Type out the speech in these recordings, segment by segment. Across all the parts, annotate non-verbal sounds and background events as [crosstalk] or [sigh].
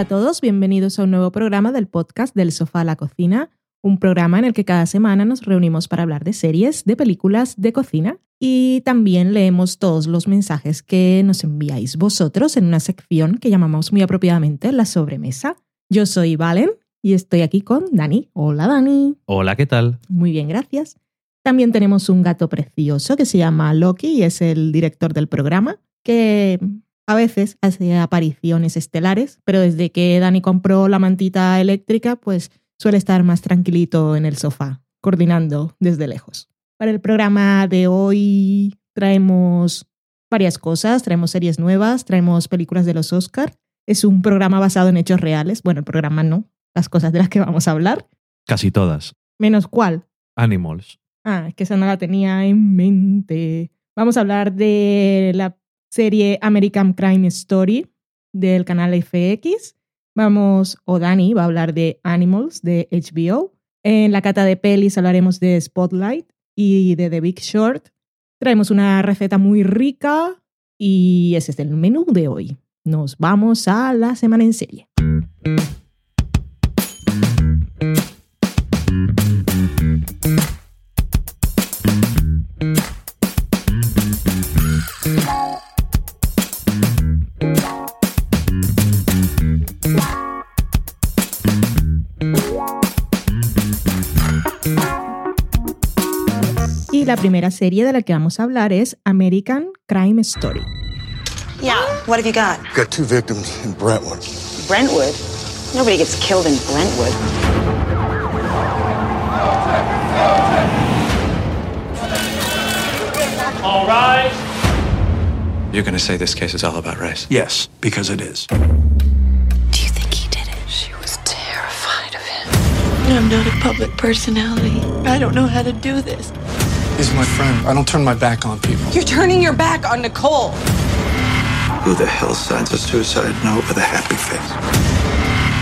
Hola a todos, bienvenidos a un nuevo programa del podcast del sofá a la cocina, un programa en el que cada semana nos reunimos para hablar de series, de películas, de cocina y también leemos todos los mensajes que nos enviáis vosotros en una sección que llamamos muy apropiadamente la sobremesa. Yo soy Valen y estoy aquí con Dani. Hola Dani. Hola, ¿qué tal? Muy bien, gracias. También tenemos un gato precioso que se llama Loki y es el director del programa, que a veces hace apariciones estelares, pero desde que Dani compró la mantita eléctrica, pues suele estar más tranquilito en el sofá, coordinando desde lejos. Para el programa de hoy traemos varias cosas, traemos series nuevas, traemos películas de los Oscar. Es un programa basado en hechos reales. Bueno, el programa no, las cosas de las que vamos a hablar. Casi todas. Menos cuál. Animals. Ah, es que esa no la tenía en mente. Vamos a hablar de la serie American Crime Story del canal FX. Vamos, o Dani va a hablar de Animals de HBO. En la cata de pelis hablaremos de Spotlight y de The Big Short. Traemos una receta muy rica y ese es el menú de hoy. Nos vamos a la semana en serie. La primera serie de la que vamos a hablar es American Crime Story. Yeah, what have you got? Got two victims in Brentwood. Brentwood? Nobody gets killed in Brentwood. All rise. You're going to say this case is all about race? Yes, because it is. Do you think he did it? She was terrified of him. I'm not a public personality. I don't know how to do this. He's my friend. I don't turn my back on people. You're turning your back on Nicole. Who the hell signs a suicide note with a happy face?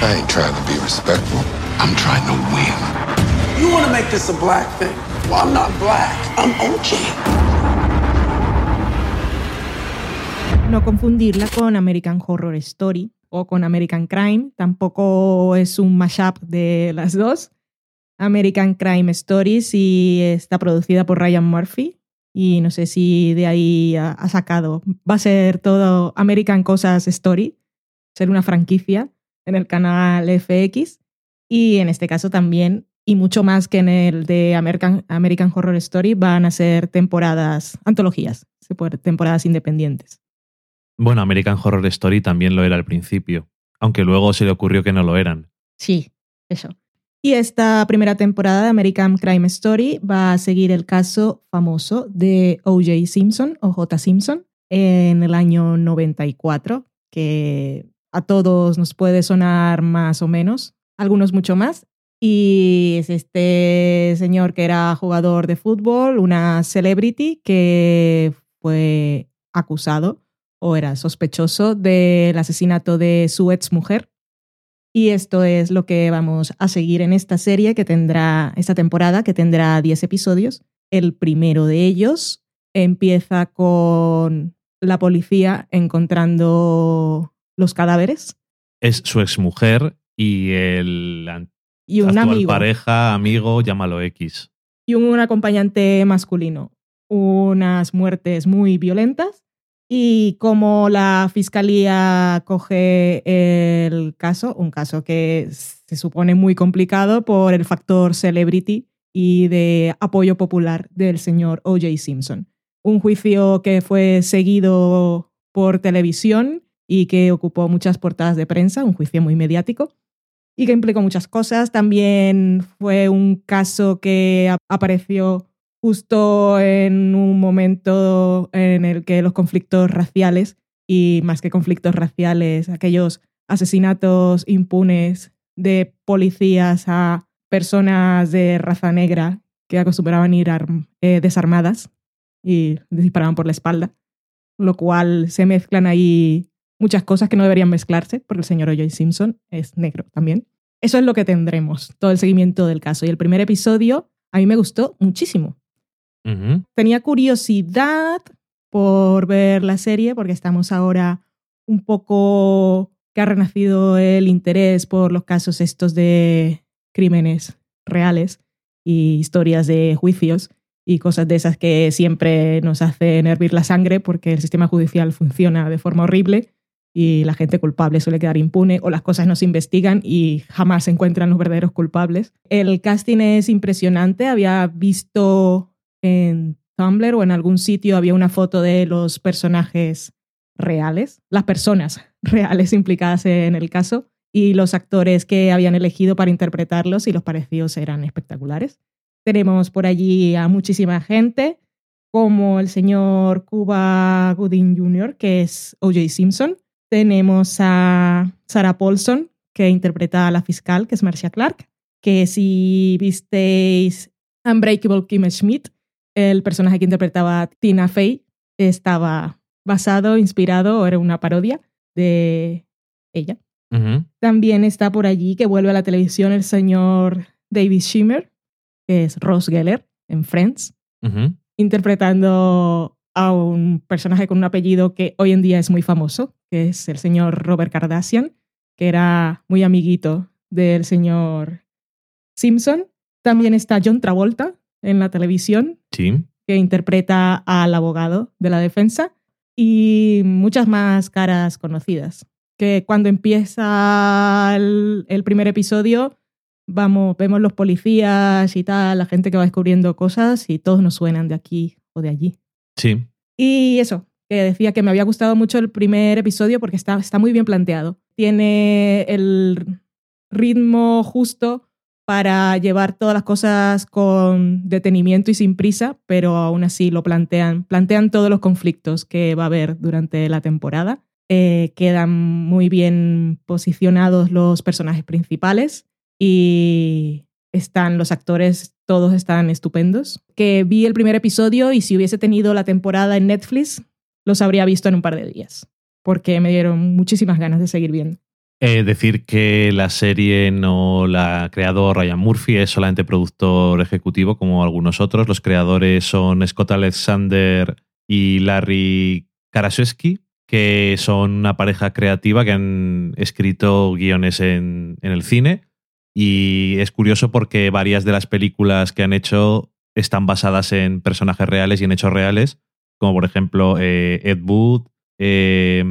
I ain't trying to be respectful. I'm trying to win. You want to make this a black thing? Well, I'm not black. I'm OG. No confundirla con American Horror Story o con American Crime. Tampoco es un mashup de las dos. American Crime Story sí está producida por Ryan Murphy y no sé si de ahí ha, ha sacado. Va a ser todo American Cosas Story, ser una franquicia en el canal FX y en este caso también y mucho más que en el de American, American Horror Story van a ser temporadas, antologías, temporadas independientes. Bueno, American Horror Story también lo era al principio, aunque luego se le ocurrió que no lo eran. Sí, eso. Y esta primera temporada de American Crime Story va a seguir el caso famoso de O.J. Simpson o J. Simpson en el año 94, que a todos nos puede sonar más o menos, algunos mucho más. Y es este señor que era jugador de fútbol, una celebrity que fue acusado o era sospechoso del asesinato de su exmujer. Y esto es lo que vamos a seguir en esta serie que tendrá, esta temporada que tendrá 10 episodios. El primero de ellos empieza con la policía encontrando los cadáveres Es su exmujer y el y un actual amigo pareja, amigo, llámalo X. y un acompañante masculino. Unas muertes muy violentas y como la fiscalía coge el caso, un caso que se supone muy complicado por el factor celebrity y de apoyo popular del señor O.J. Simpson. Un juicio que fue seguido por televisión y que ocupó muchas portadas de prensa, un juicio muy mediático y que implicó muchas cosas. También fue un caso que ap- apareció justo en un momento en el que los conflictos raciales, y más que conflictos raciales, aquellos asesinatos impunes de policías a personas de raza negra que acostumbraban ir eh, desarmadas y disparaban por la espalda, lo cual se mezclan ahí muchas cosas que no deberían mezclarse, porque el señor O.J. Simpson es negro también. Eso es lo que tendremos, todo el seguimiento del caso. Y el primer episodio a mí me gustó muchísimo. Tenía curiosidad por ver la serie, porque estamos ahora un poco que ha renacido el interés por los casos estos de crímenes reales y historias de juicios y cosas de esas que siempre nos hacen hervir la sangre porque el sistema judicial funciona de forma horrible y la gente culpable suele quedar impune o las cosas no se investigan y jamás se encuentran los verdaderos culpables. El casting es impresionante. Había visto en Tumblr o en algún sitio había una foto de los personajes reales, las personas [laughs] reales implicadas en el caso y los actores que habían elegido para interpretarlos y los parecidos eran espectaculares. Tenemos por allí a muchísima gente, como el señor Cuba Gooding Jr., que es O.J. Simpson. Tenemos a Sarah Paulson, que interpreta a la fiscal, que es Marcia Clark. Que si visteis Unbreakable Kim Schmidt, el personaje que interpretaba Tina Fey estaba basado, inspirado, o era una parodia de ella. También está por allí que vuelve a la televisión el señor David Schimmer, que es Ross Geller en Friends, interpretando a un personaje con un apellido que hoy en día es muy famoso, que es el señor Robert Kardashian, que era muy amiguito del señor Simpson. También está John Travolta en la televisión, Sí. que interpreta al abogado de la defensa, y muchas más caras conocidas. Que cuando empieza el, el primer episodio, vamos, vemos los policías y tal, la gente que va descubriendo cosas y todos nos suenan de aquí o de allí. Sí. Y eso, que decía que me había gustado mucho el primer episodio porque está, está muy bien planteado. Tiene el ritmo justo para llevar todas las cosas con detenimiento y sin prisa, pero aún así lo plantean, plantean todos los conflictos que va a haber durante la temporada. Eh, quedan muy bien posicionados los personajes principales y están los actores, todos están estupendos. Que vi el primer episodio y si hubiese tenido la temporada en Netflix, los habría visto en un par de días, porque me dieron muchísimas ganas de seguir viendo. Eh, decir que la serie no la ha creado Ryan Murphy, es solamente productor ejecutivo como algunos otros. Los creadores son Scott Alexander y Larry Karaszewski, que son una pareja creativa que han escrito guiones en, el cine. Y es curioso porque varias de las películas que han hecho están basadas en personajes reales y en hechos reales, como por ejemplo eh, Ed Wood, eh,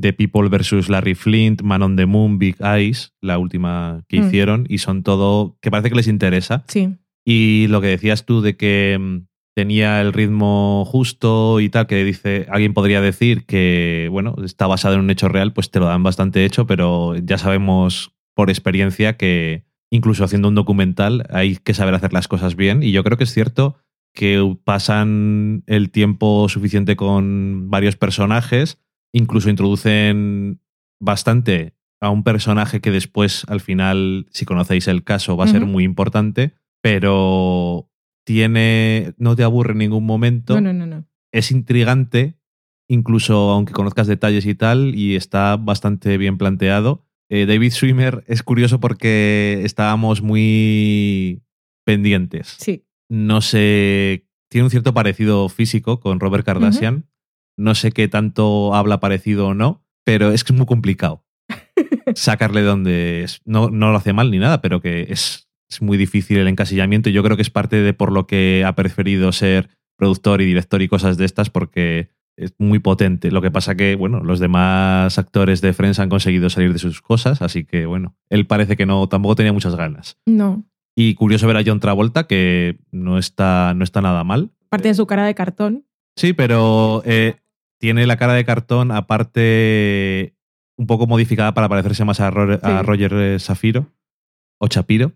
The People vs. Larry Flint, Man on the Moon, Big Eyes, la última que Mm. hicieron, y son todo que parece que les interesa. Sí, Y lo que decías tú de que mm, tenía el ritmo justo y tal, que dice, alguien podría decir que, bueno, está basado en un hecho real, pues te lo dan bastante hecho, pero ya sabemos por experiencia que incluso haciendo un documental hay que saber hacer las cosas bien. Y yo creo que es cierto que pasan el tiempo suficiente con varios personajes, incluso introducen bastante a un personaje que después, al final, si conocéis el caso, va a ser muy importante, pero tiene. no te aburre en ningún momento. no, no, no, no. Es intrigante, incluso aunque conozcas detalles y tal, y está bastante bien planteado. Eh, David Swimmer es curioso porque estábamos muy pendientes. Sí, No sé. Tiene un cierto parecido físico con Robert Kardashian. No sé qué tanto habla parecido o no, pero es que es muy complicado [laughs] sacarle donde es. No, no lo hace mal ni nada, pero que es, es muy difícil el encasillamiento. Y yo creo que es parte de por lo que ha preferido ser productor y director y cosas de estas, porque es muy potente. Lo que pasa que, bueno, los demás actores de Friends han conseguido salir de sus cosas, así que, bueno, él parece que no, tampoco tenía muchas ganas. no. Y curioso ver a John Travolta, que no está, no está nada mal. Aparte de su cara de cartón. Sí, pero eh, tiene la cara de cartón, aparte un poco modificada para parecerse más a, Ro- a Sí. Roger eh, Safiro o Chapiro.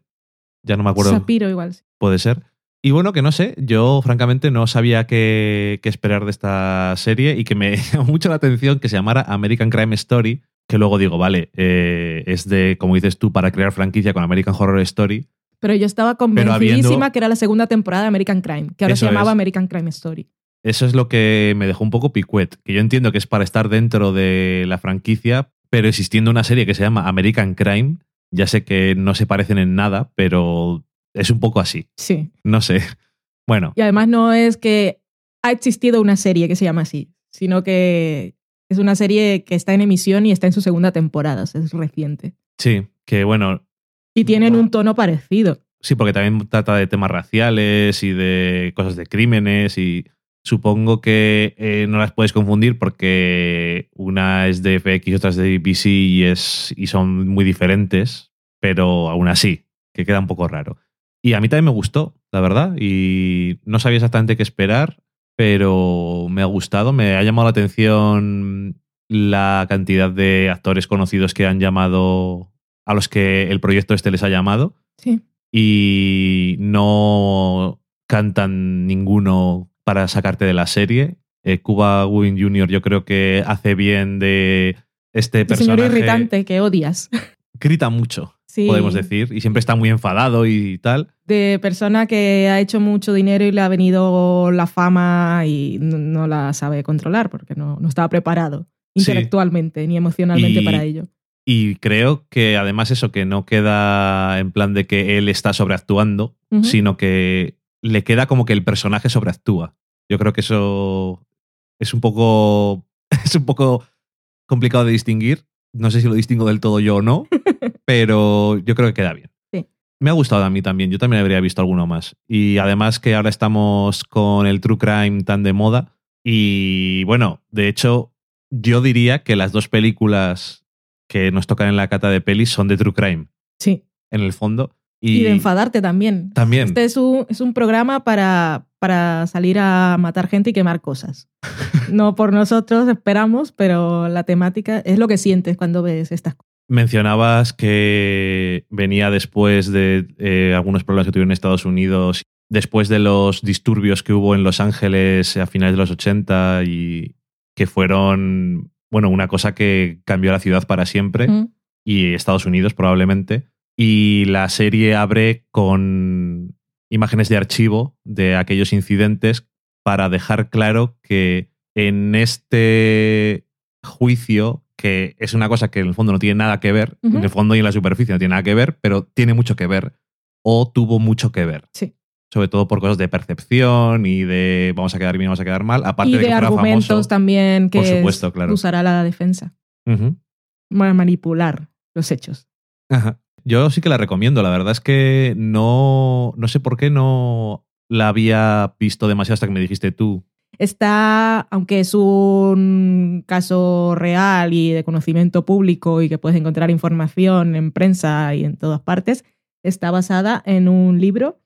Ya no me acuerdo. Shapiro igual. sí. Puede ser. Y bueno, que no sé, yo francamente no sabía qué, qué esperar de esta serie y que me [laughs] llamó mucho la atención que se llamara American Crime Story, que luego digo, vale, eh, es de, como dices tú, para crear franquicia con American Horror Story. Pero yo estaba habiendo- convencidísima que era la segunda temporada de American Crime, que ahora se llamaba es. American Crime Story. Eso es lo que me dejó un poco picuet, que yo entiendo que es para estar dentro de la franquicia, pero existiendo una serie que se llama American Crime, ya sé que no se parecen en nada, pero es un poco así. Sí. No sé. Bueno, Y además no es que ha existido una serie que se llama así, sino que Es una serie que está en emisión y está en su segunda temporada, o sea, es reciente. Sí, que bueno, Y tienen un tono parecido. sí, porque también trata de temas raciales y de cosas de crímenes y supongo que eh, no las puedes confundir porque una es de FX y otra es de BBC y, es, y son muy diferentes, pero aún así, que queda un poco raro. Y a mí también me gustó, la verdad, y no sabía exactamente qué esperar, pero me ha gustado, me ha llamado la atención la cantidad de actores conocidos que han llamado, a los que el proyecto este les ha llamado, Sí. y no cantan ninguno para sacarte de la serie. Eh, Cuba Gooding Jr. yo creo que hace bien de este Este señor personaje. irritante que odias. Grita mucho, Sí. podemos decir, y siempre está muy enfadado y tal. De persona que ha hecho mucho dinero y le ha venido la fama y no, la sabe controlar porque no, no estaba preparado Sí. intelectualmente ni emocionalmente Y- para ello. Y creo que además eso que no queda en plan de que él está sobreactuando, sino que le queda como que el personaje sobreactúa. Yo creo que eso es un poco [laughs] es un poco complicado de distinguir. No sé si lo distingo del todo yo o no, [laughs] pero yo creo que queda bien. Sí. Me ha gustado a mí también. Yo también habría visto alguno más. Y además que ahora estamos con el true crime tan de moda. Y bueno, de hecho, yo diría que las dos películas que nos tocan en la cata de pelis son de true crime, Sí. en el fondo. Y, Y, de enfadarte también. también. Este es un, es un programa para, para salir a matar gente y quemar cosas. [laughs] No por nosotros, esperamos, pero la temática es lo que sientes cuando ves estas cosas. Mencionabas que venía después de eh, algunos problemas que tuvieron en Estados Unidos, después de los disturbios que hubo en Los Ángeles a finales de los 80 y que fueron, bueno, una cosa que cambió la ciudad para siempre Ujú. y Estados Unidos probablemente. Y la serie abre con imágenes de archivo de aquellos incidentes para dejar claro que en este juicio, que es una cosa que en el fondo no tiene nada que ver, en el fondo y en la superficie no tiene nada que ver, pero tiene mucho que ver o tuvo mucho que ver. Sí. Sobre todo por cosas de percepción y de vamos a quedar bien, vamos a quedar mal. Aparte Y de, de, que argumentos famoso. también que Por supuesto, es- claro. usará la defensa para manipular los hechos. Ajá. Yo sí que la recomiendo. La verdad es que no, no sé por qué no la había visto demasiado hasta que me dijiste tú. Está, aunque es un caso real y de conocimiento público y que puedes encontrar información en prensa y en todas partes, está basada en un libro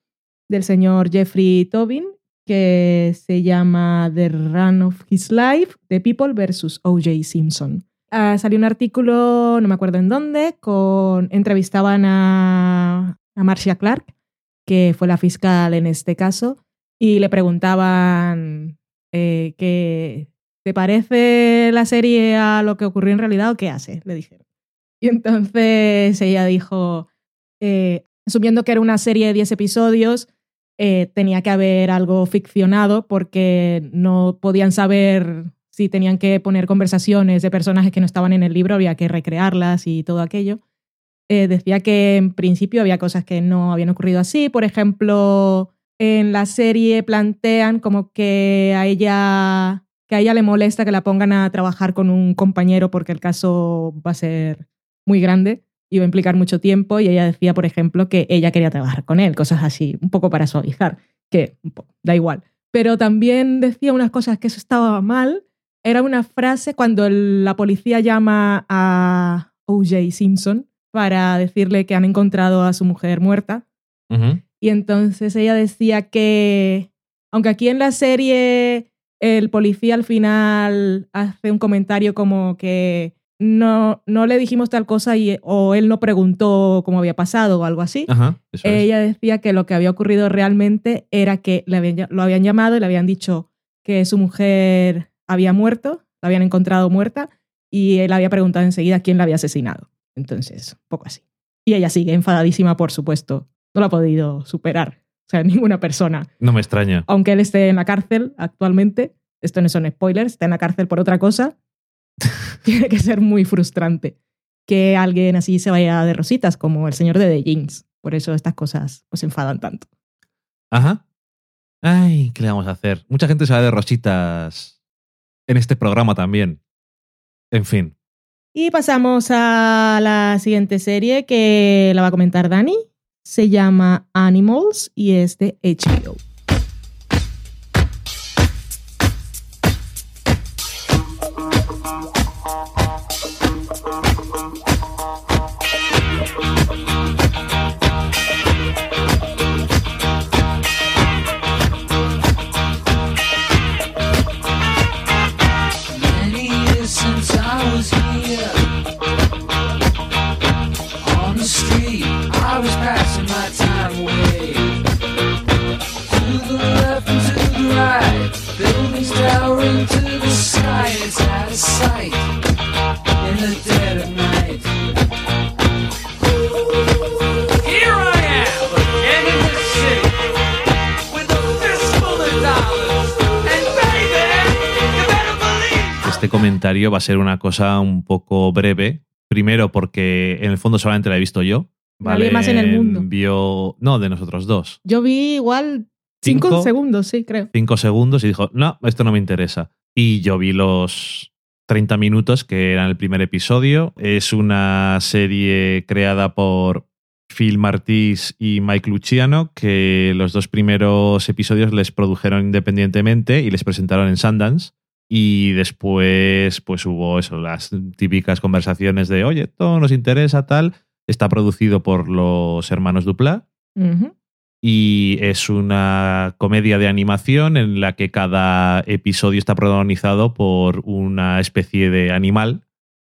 del señor Jeffrey Tobin que se llama The Run of His Life, The People versus O.J. Simpson. Ah, salió un artículo, no me acuerdo en dónde, con entrevistaban a, a Marcia Clark, que fue la fiscal en este caso, y le preguntaban eh, que ¿te parece la serie a lo que ocurrió en realidad o qué hace? Le dijeron. Y entonces ella dijo, eh, asumiendo que era una serie de 10 episodios, eh, tenía que haber algo ficcionado porque no podían saber si tenían que poner conversaciones de personajes que no estaban en el libro, había que recrearlas y todo aquello. Eh, decía que en principio había cosas que no habían ocurrido así. Por ejemplo, en la serie plantean como que a ella que a ella le molesta que la pongan a trabajar con un compañero porque el caso va a ser muy grande y va a implicar mucho tiempo y ella decía, por ejemplo, que ella quería trabajar con él, cosas así, un poco para suavizar, que da igual. Pero también decía unas cosas que eso estaba mal. Era una frase cuando el- la policía llama a O.J. Simpson para decirle que han encontrado a su mujer muerta. Y entonces ella decía que, aunque aquí en la serie el policía al final hace un comentario como que no, no le dijimos tal cosa y, o él no preguntó cómo había pasado o algo así, Ajá, eso es. ella decía que lo que había ocurrido realmente era que le habían ll- lo habían llamado y le habían dicho que su mujer había muerto, la habían encontrado muerta y él había preguntado enseguida quién la había asesinado. Entonces, un poco así. Y ella sigue enfadadísima, por supuesto. No lo ha podido superar. O sea, [laughs] ninguna persona. No me extraña. Aunque él esté en la cárcel actualmente, esto no son spoilers, está en la cárcel por otra cosa, [laughs] tiene que ser muy frustrante que alguien así se vaya de rositas, como el señor de The Jinx. Por eso estas cosas pues enfadan tanto. Ajá. Ay, ¿qué le vamos a hacer? Mucha gente se va de rositas en este programa también. En fin. Y pasamos a la siguiente serie que la va a comentar Dani. Se llama Animals y es de HBO. Towering to the sky. It's out of sight in the dead of night. Here I am again in the city with a fistful of dollars, and baby, you better believe. Este comentario va a ser una cosa un poco breve. Primero porque en el fondo solamente la he visto yo. Nadie más en el mundo. Vio... No, de nosotros dos. Yo vi igual cinco, Cinco. segundos, sí, creo. Cinco segundos y dijo, no, esto no me interesa. Y yo vi los 30 minutos que eran el primer episodio. Es una serie creada por Phil Martís y Mike Luciano, que los dos primeros episodios les produjeron independientemente y les presentaron en Sundance. Y después, pues hubo eso, las típicas conversaciones de, oye, esto nos interesa, tal. Está producido por los hermanos Dupla. Y es una comedia de animación en la que cada episodio está protagonizado por una especie de animal.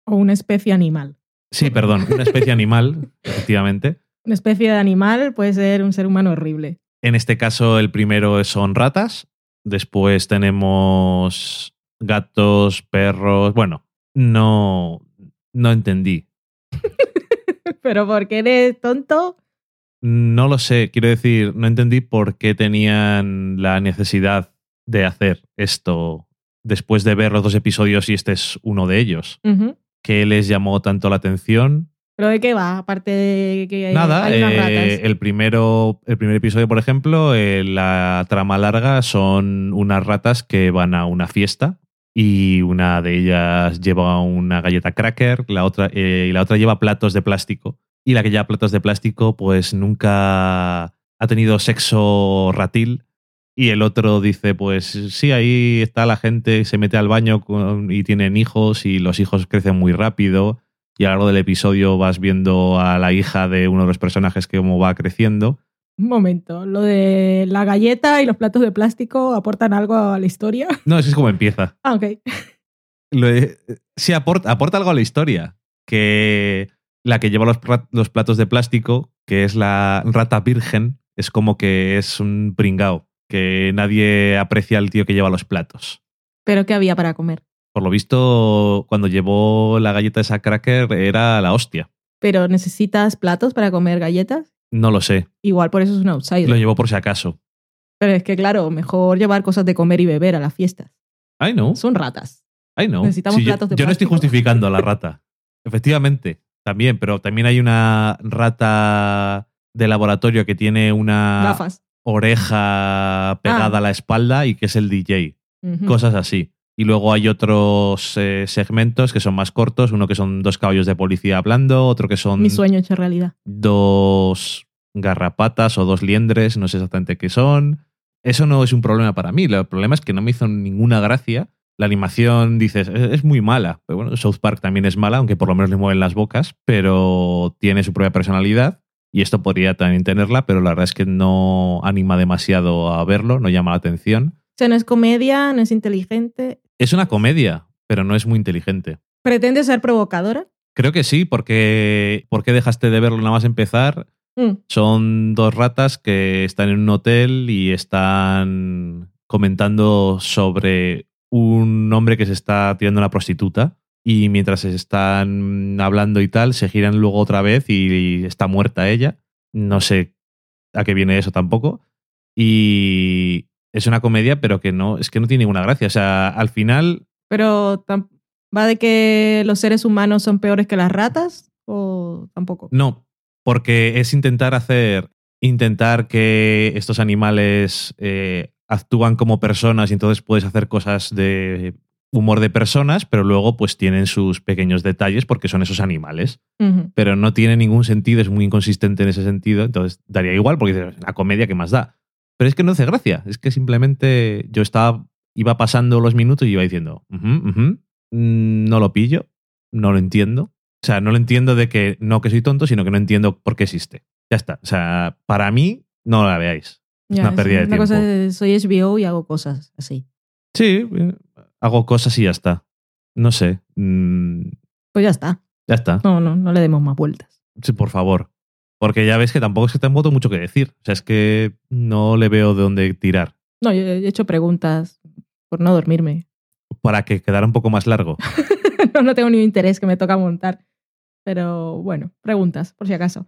O una especie animal. Sí, perdón, una especie animal, [laughs] efectivamente. Una especie de animal puede ser un ser humano horrible. En este caso, el primero son ratas. Después tenemos gatos, perros. Bueno, no, no entendí. [laughs] Pero porque eres tonto, No lo sé, quiero decir, no entendí por qué tenían la necesidad de hacer esto después de ver los dos episodios y este es uno de ellos. ¿Qué les llamó tanto la atención? ¿Pero de qué va? Aparte de que hay, Nada, hay unas eh, el, primero, el primer episodio, por ejemplo, eh, la trama larga son unas ratas que van a una fiesta y una de ellas lleva una galleta cracker la otra, eh, y la otra lleva platos de plástico. Y la que lleva platos de plástico pues nunca ha tenido sexo ratil y el otro dice, pues sí, ahí está la gente, se mete al baño con- y tienen hijos y los hijos crecen muy rápido y a lo largo del episodio vas viendo a la hija de uno de los personajes que cómo va creciendo. Un momento, lo de la galleta y los platos de plástico aportan algo a la historia. No, así es como empieza. Ah, ok. Lo de- sí, aporta, aporta algo a la historia. Que la que lleva los, los platos de plástico, que es la rata virgen, es como que es un pringao. Que nadie aprecia al tío que lleva los platos. Pero ¿qué había para comer? Por lo visto, cuando llevó la galleta esa cracker era la hostia. ¿Pero necesitas platos para comer galletas? No lo sé. Igual por eso es un outsider. Lo llevó por si acaso. Pero es que, claro, mejor llevar cosas de comer y beber a las fiestas. I know. Son ratas. I know. Necesitamos Sí, yo- platos de yo, no estoy justificando a la rata. Efectivamente, también, pero también hay una rata de laboratorio que tiene una Gafas. oreja pegada Ah. a la espalda y que es el DJ. Cosas así. Y luego hay otros eh, segmentos que son más cortos, uno que son dos caballos de policía hablando, otro que son Mi sueño hecho realidad. dos garrapatas o dos liendres, no sé exactamente qué son. Eso no es un problema para mí. El problema es que no me hizo ninguna gracia. La animación, dices, es, muy mala. Pero bueno, South Park también es mala, aunque por lo menos le mueven las bocas, pero tiene su propia personalidad. Y esto podría también tenerla, pero la verdad es que no anima demasiado a verlo, no llama la atención. O sea, no es comedia, no es inteligente. Es una comedia, pero no es muy inteligente. ¿Pretende ser provocadora? Creo que sí, porque ¿por qué dejaste de verlo nada más empezar? Mm. Son dos ratas que están en un hotel y están comentando sobre un hombre que se está tirando a una prostituta. Y mientras se están hablando y tal, se giran luego otra vez y está muerta ella. No sé a qué viene eso tampoco. Y es una comedia, pero que no, es que no tiene ninguna gracia. O sea, al final Pero ¿va de que los seres humanos son peores que las ratas? ¿O tampoco? No, porque es intentar hacer, intentar que estos animales eh, actúan como personas y entonces puedes hacer cosas de humor de personas, pero luego pues tienen sus pequeños detalles porque son esos animales. Pero no tiene ningún sentido, es muy inconsistente en ese sentido, entonces daría igual porque dices, la comedia que más da. Pero es que no hace gracia, es que simplemente yo estaba, iba pasando los minutos y iba diciendo, "Ujú, ujú, mm, no lo pillo, no lo entiendo. O sea, no lo entiendo de que no que soy tonto, sino que no entiendo por qué existe. Ya está. O sea, para mí, no la veáis. Ya, una pérdida de una tiempo. cosa soy HBO y hago cosas así. Sí, eh, hago cosas y ya está. No sé. mm, Pues ya está. ya está. No, no, no le demos más vueltas. Sí, por favor. Porque ya ves que tampoco es que tengo mucho que decir. O sea, es que no le veo de dónde tirar. No, yo he hecho preguntas por no dormirme. Para que quedara un poco más largo. [laughs] no, no tengo ni interés que me toca montar. Pero bueno, preguntas, por si acaso.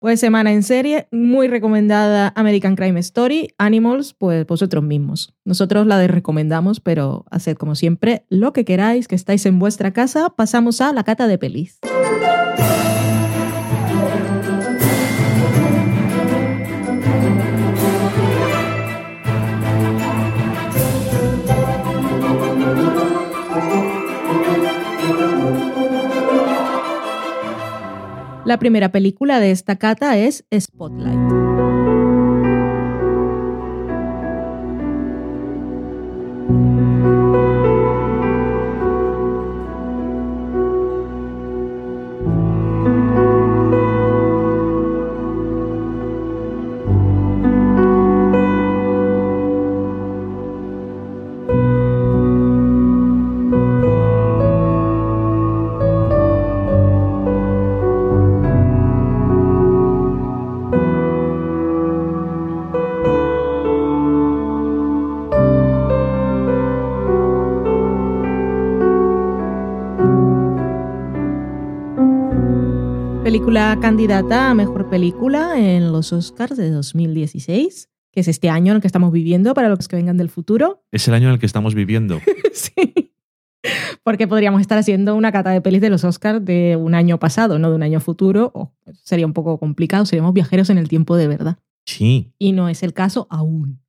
Pues semana en serie, muy recomendada American Crime Story, Animals, pues vosotros mismos. Nosotros la recomendamos, pero haced como siempre lo que queráis, que estáis en vuestra casa. Pasamos a la cata de pelis. La primera película de esta cata es Spotlight. Película candidata a mejor película en los Oscars de 2016, que es este año en el que estamos viviendo para los que vengan del futuro. [laughs] Es el año en el que estamos viviendo. sí. Porque podríamos estar haciendo una cata de pelis de los Oscars de un año pasado, no de un año futuro. o sería un poco complicado, seríamos viajeros en el tiempo de verdad. Sí. Y no es el caso aún.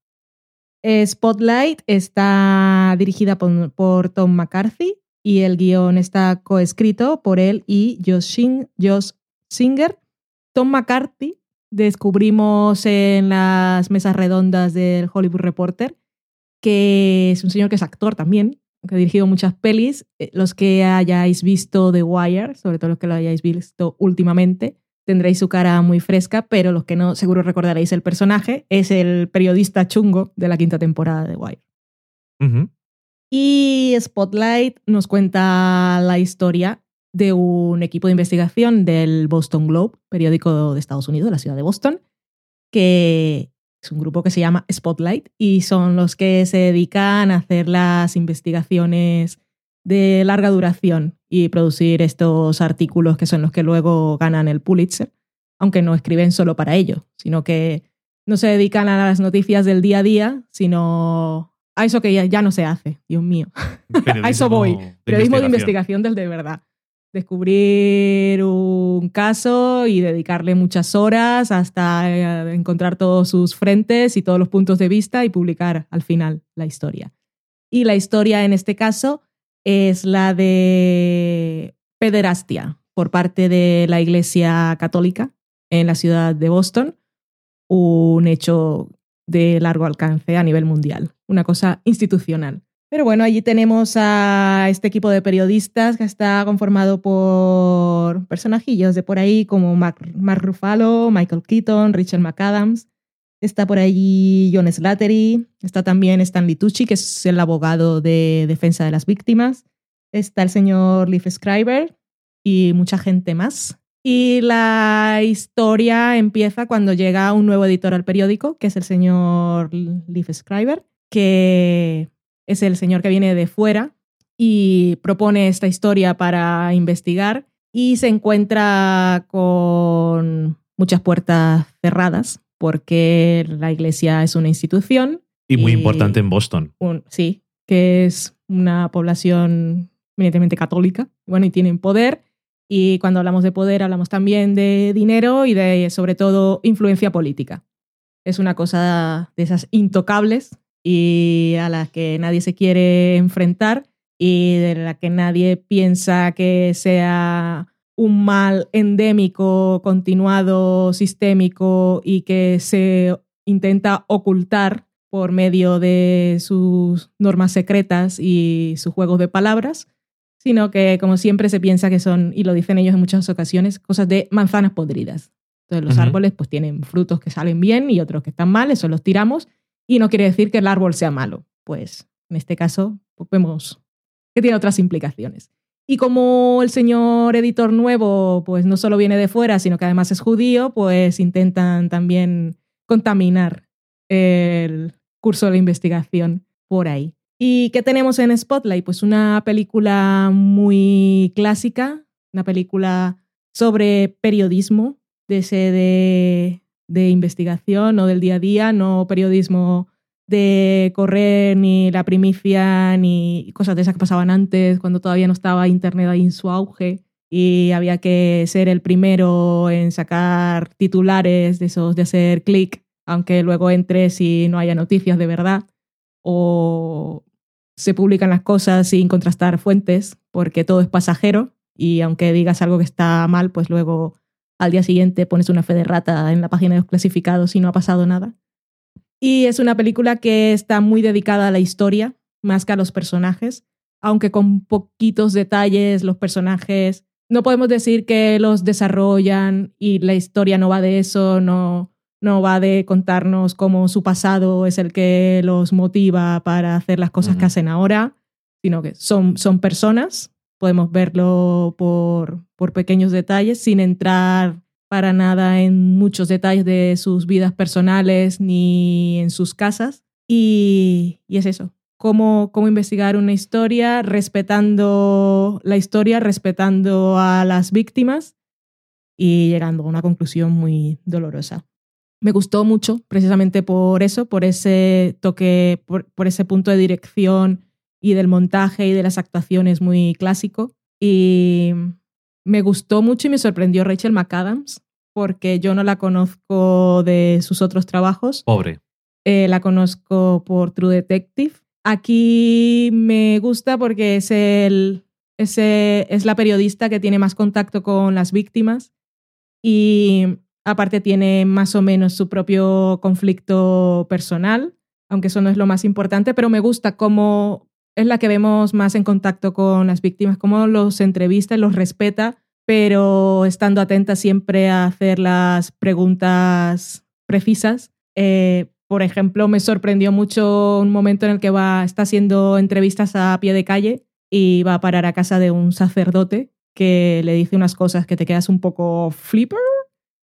Eh, Spotlight está dirigida por, por Tom McCarthy y el guion está coescrito por él y Josh, Shin- Josh Singer. Tom McCarthy descubrimos en las mesas redondas del Hollywood Reporter que es un señor que es actor también, que ha dirigido muchas pelis. Eh, Los que hayáis visto The Wire, sobre todo los que lo hayáis visto últimamente, tendréis su cara muy fresca, pero los que no, seguro recordaréis el personaje, es el periodista chungo de la quinta temporada de The Wire. Y Spotlight nos cuenta la historia de un equipo de investigación del Boston Globe, periódico de Estados Unidos, de la ciudad de Boston, que es un grupo que se llama Spotlight y son los que se dedican a hacer las investigaciones de larga duración y producir estos artículos que son los que luego ganan el Pulitzer, aunque no escriben solo para ello, sino que no se dedican a las noticias del día a día, sino a eso que ya, ya no se hace, Dios mío. [laughs] a eso voy. Periodismo de investigación del de verdad. Descubrir un caso y dedicarle muchas horas hasta eh, encontrar todos sus frentes y todos los puntos de vista y publicar al final la historia. Y la historia en este caso es la de pederastia por parte de la Iglesia Católica en la ciudad de Boston, un hecho de largo alcance a nivel mundial, una cosa institucional. Pero bueno, allí tenemos a este equipo de periodistas que está conformado por personajillos de por ahí como Mark, Ruffalo, Michael Keaton, Richard McAdams. Está por allí John Slattery, está también Stanley Tucci, que es el abogado de defensa de las víctimas. Está el señor Leif Schreiber y mucha gente más. Y la historia empieza cuando llega un nuevo editor al periódico, que es el señor Leif Schreiber, que es el señor que viene de fuera y propone esta historia para investigar y se encuentra con muchas puertas cerradas porque la iglesia es una institución. Y muy Y- importante en Boston. un- sí, que es una población eminentemente católica, bueno, y tienen poder. Y cuando hablamos de poder, hablamos también de dinero y de, sobre todo, influencia política. Es una cosa de esas intocables y a las que nadie se quiere enfrentar y de la que nadie piensa que sea un mal endémico, continuado, sistémico y que se intenta ocultar por medio de sus normas secretas y sus juegos de palabras, sino que como siempre se piensa que son, y lo dicen ellos en muchas ocasiones, cosas de manzanas podridas. Entonces los árboles pues tienen frutos que salen bien y otros que están mal, eso los tiramos, y no quiere decir que el árbol sea malo. Pues en este caso pues, vemos que tiene otras implicaciones. Y como el señor editor nuevo pues no solo viene de fuera, sino que además es judío, pues intentan también contaminar el curso de la investigación por ahí. ¿Y qué tenemos en Spotlight? Pues una película muy clásica, una película sobre periodismo, de ese de, de investigación o del día a día, no periodismo de correr ni la primicia ni cosas de esas que pasaban antes, cuando todavía no estaba Internet ahí en su auge y había que ser el primero en sacar titulares de esos de hacer clic, aunque luego entres y no haya noticias de verdad, o se publican las cosas sin contrastar fuentes, porque todo es pasajero y aunque digas algo que está mal, pues luego al día siguiente pones una fe de rata en la página de los clasificados y no ha pasado nada. Y es una película que está muy dedicada a la historia, más que a los personajes, aunque con poquitos detalles los personajes, no podemos decir que los desarrollan y la historia no va de eso, no, no va de contarnos cómo su pasado es el que los motiva para hacer las cosas que hacen ahora, sino que son, son personas, podemos verlo por, por pequeños detalles sin entrar para nada en muchos detalles de sus vidas personales ni en sus casas. Y, y es eso, cómo, cómo investigar una historia respetando la historia, respetando a las víctimas y llegando a una conclusión muy dolorosa. Me gustó mucho precisamente por eso, por ese toque, por, por ese punto de dirección y del montaje y de las actuaciones muy clásico. Y me gustó mucho y me sorprendió Rachel McAdams, porque yo no la conozco de sus otros trabajos. Pobre. Eh, la conozco por True Detective. Aquí me gusta porque es, el, es, el- es la periodista que tiene más contacto con las víctimas y aparte tiene más o menos su propio conflicto personal, aunque eso no es lo más importante, pero me gusta cómo es la que vemos más en contacto con las víctimas, cómo los entrevista los respeta, pero estando atenta siempre a hacer las preguntas precisas. Eh, por ejemplo, me sorprendió mucho un momento en el que va, está haciendo entrevistas a pie de calle y va a parar a casa de un sacerdote que le dice unas cosas que te quedas un poco flipper.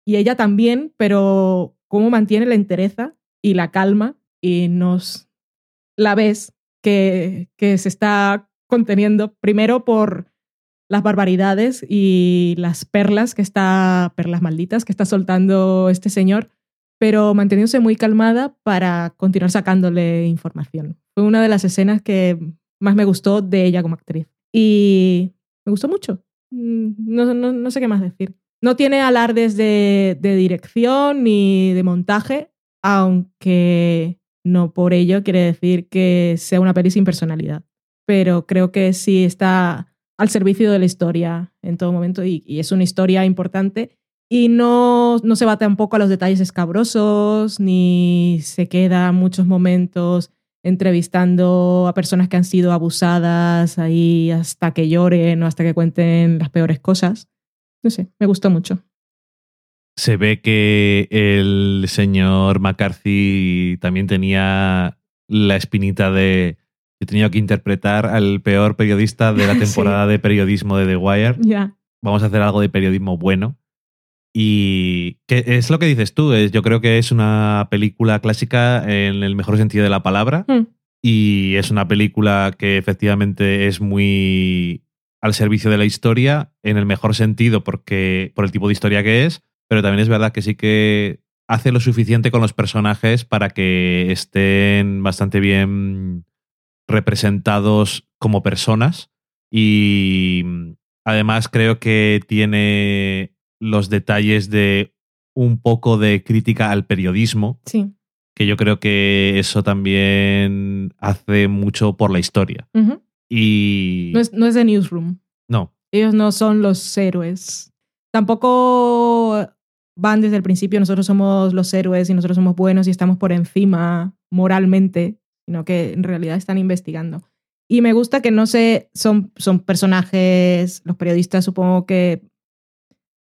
Y ella también, pero cómo mantiene la entereza y la calma y nos la ves que, se está conteniendo primero por las barbaridades y las perlas que está, perlas malditas que está soltando este señor, pero manteniéndose muy calmada para continuar sacándole información. Fue una de las escenas que más me gustó de ella como actriz. Y me gustó mucho. Mm, No, no, no sé qué más decir. No tiene alardes de, de dirección ni de montaje, aunque no por ello quiere decir que sea una peli sin personalidad. Pero creo que sí está al servicio de la historia en todo momento y, es una historia importante y no, no se va tampoco a los detalles escabrosos ni se queda muchos momentos entrevistando a personas que han sido abusadas ahí hasta que lloren o hasta que cuenten las peores cosas. No sé, me gustó mucho. Se ve que el señor McCarthy también tenía la espinita de he tenido que interpretar al peor periodista de la [laughs] Sí. temporada de periodismo de The Wire. Ya. Vamos a hacer algo de periodismo bueno. Y que es lo que dices tú, yo creo que es una película clásica en el mejor sentido de la palabra. Mm, Y es una película que efectivamente es muy al servicio de la historia, en el mejor sentido, porque por el tipo de historia que es, pero también es verdad que sí que hace lo suficiente con los personajes para que estén bastante bien representados como personas. Y además creo que tiene los detalles de un poco de crítica al periodismo, sí. que yo creo que eso también hace mucho por la historia. Y. No es, no es de Newsroom. no. Ellos no son los héroes. Tampoco van desde el principio, nosotros somos los héroes y nosotros somos buenos y estamos por encima moralmente, sino que en realidad están investigando. Y me gusta que no sé, son, son personajes, los periodistas supongo que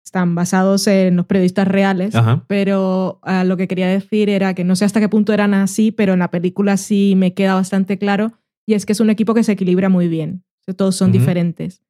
están basados en los periodistas reales, Ajá. pero ah, lo que quería decir era que no sé hasta qué punto eran así, pero en la película sí me queda bastante claro, y es que es un equipo que se equilibra muy bien. Todos son Ujú. diferentes.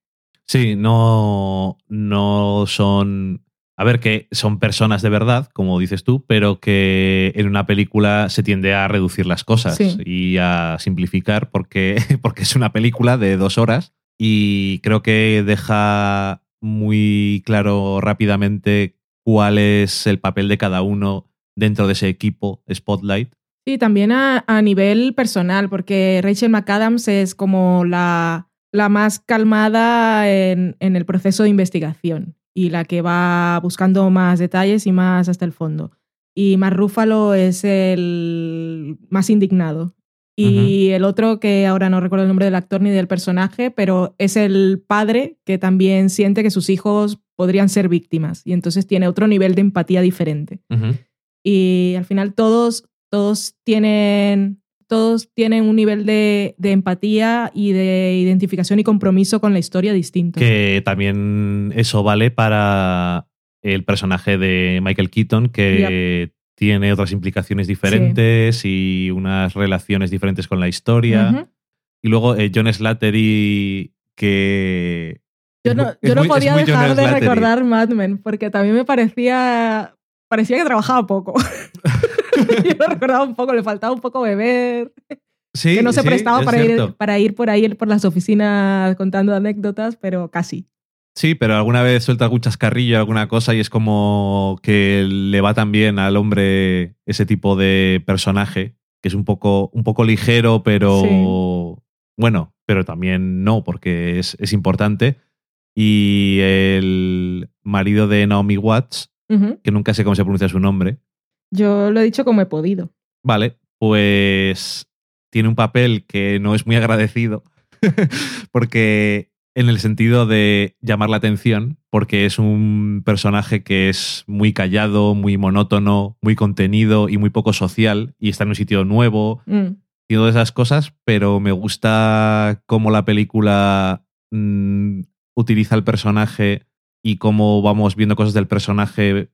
Sí, no, no son. A ver, que son personas de verdad, como dices tú, pero que en una película se tiende a reducir las cosas Sí. y a simplificar porque, [laughs] porque es una película de dos horas y creo que deja muy claro rápidamente cuál es el papel de cada uno dentro de ese equipo Spotlight. Sí, también a, a nivel personal, porque Rachel McAdams es como la, la más calmada en, en el proceso de investigación y la que va buscando más detalles y más hasta el fondo. Y Mark Ruffalo es el más indignado. Y el otro, que ahora no recuerdo el nombre del actor ni del personaje, pero es el padre que también siente que sus hijos podrían ser víctimas y entonces tiene otro nivel de empatía diferente y al final todos, todos tienen, todos tienen un nivel de, de empatía y de identificación y compromiso con la historia distinto. Que también eso vale para el personaje de Michael Keaton, que tiene otras implicaciones diferentes y unas relaciones diferentes con la historia. Y luego eh, John Slattery, que... Yo no, yo no muy- podía dejar de recordar Mad Men porque también me parecía, parecía que trabajaba poco. [laughs] [laughs] yo lo recordaba un poco, le faltaba un poco beber, Sí, que no se sí, prestaba es para ir, para ir por ahí por las oficinas contando anécdotas, pero casi. Sí, pero alguna vez suelta algún chascarrillo, alguna cosa, y es como que le va también al hombre ese tipo de personaje, que es un poco, un poco ligero, pero bueno, pero también no, porque es, es importante. Y el marido de Naomi Watts, que nunca sé cómo se pronuncia su nombre, Yo lo he dicho como he podido. vale, pues tiene un papel que no es muy agradecido, [laughs] porque en el sentido de llamar la atención, porque es un personaje que es muy callado, muy monótono, muy contenido y muy poco social, y está en un sitio nuevo, Mm. y todas esas cosas, pero me gusta cómo la película mm, utiliza el personaje y cómo vamos viendo cosas del personaje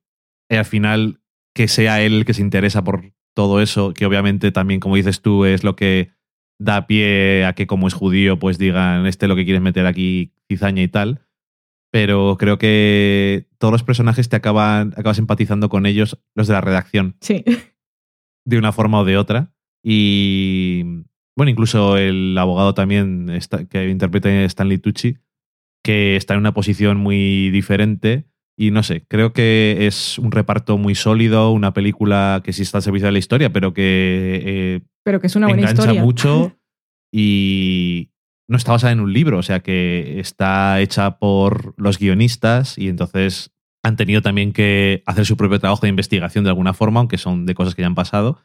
y al final que sea él el que se interesa por todo eso, que obviamente también, como dices tú, es lo que da pie a que como es judío, pues digan, este lo que quieres meter aquí, cizaña y tal. Pero creo que todos los personajes te acaban, acabas empatizando con ellos, los de la redacción Sí. de una forma o de otra. Y bueno, incluso el abogado también está- que interpreta Stanley Tucci, que está en una posición muy diferente. Y no sé, creo que es un reparto muy sólido, una película que sí está al servicio de la historia, pero que eh, Pero que es una buena engancha historia. mucho [laughs] y no está basada en un libro, o sea que está hecha por los guionistas y entonces han tenido también que hacer su propio trabajo de investigación de alguna forma, aunque son de cosas que ya han pasado,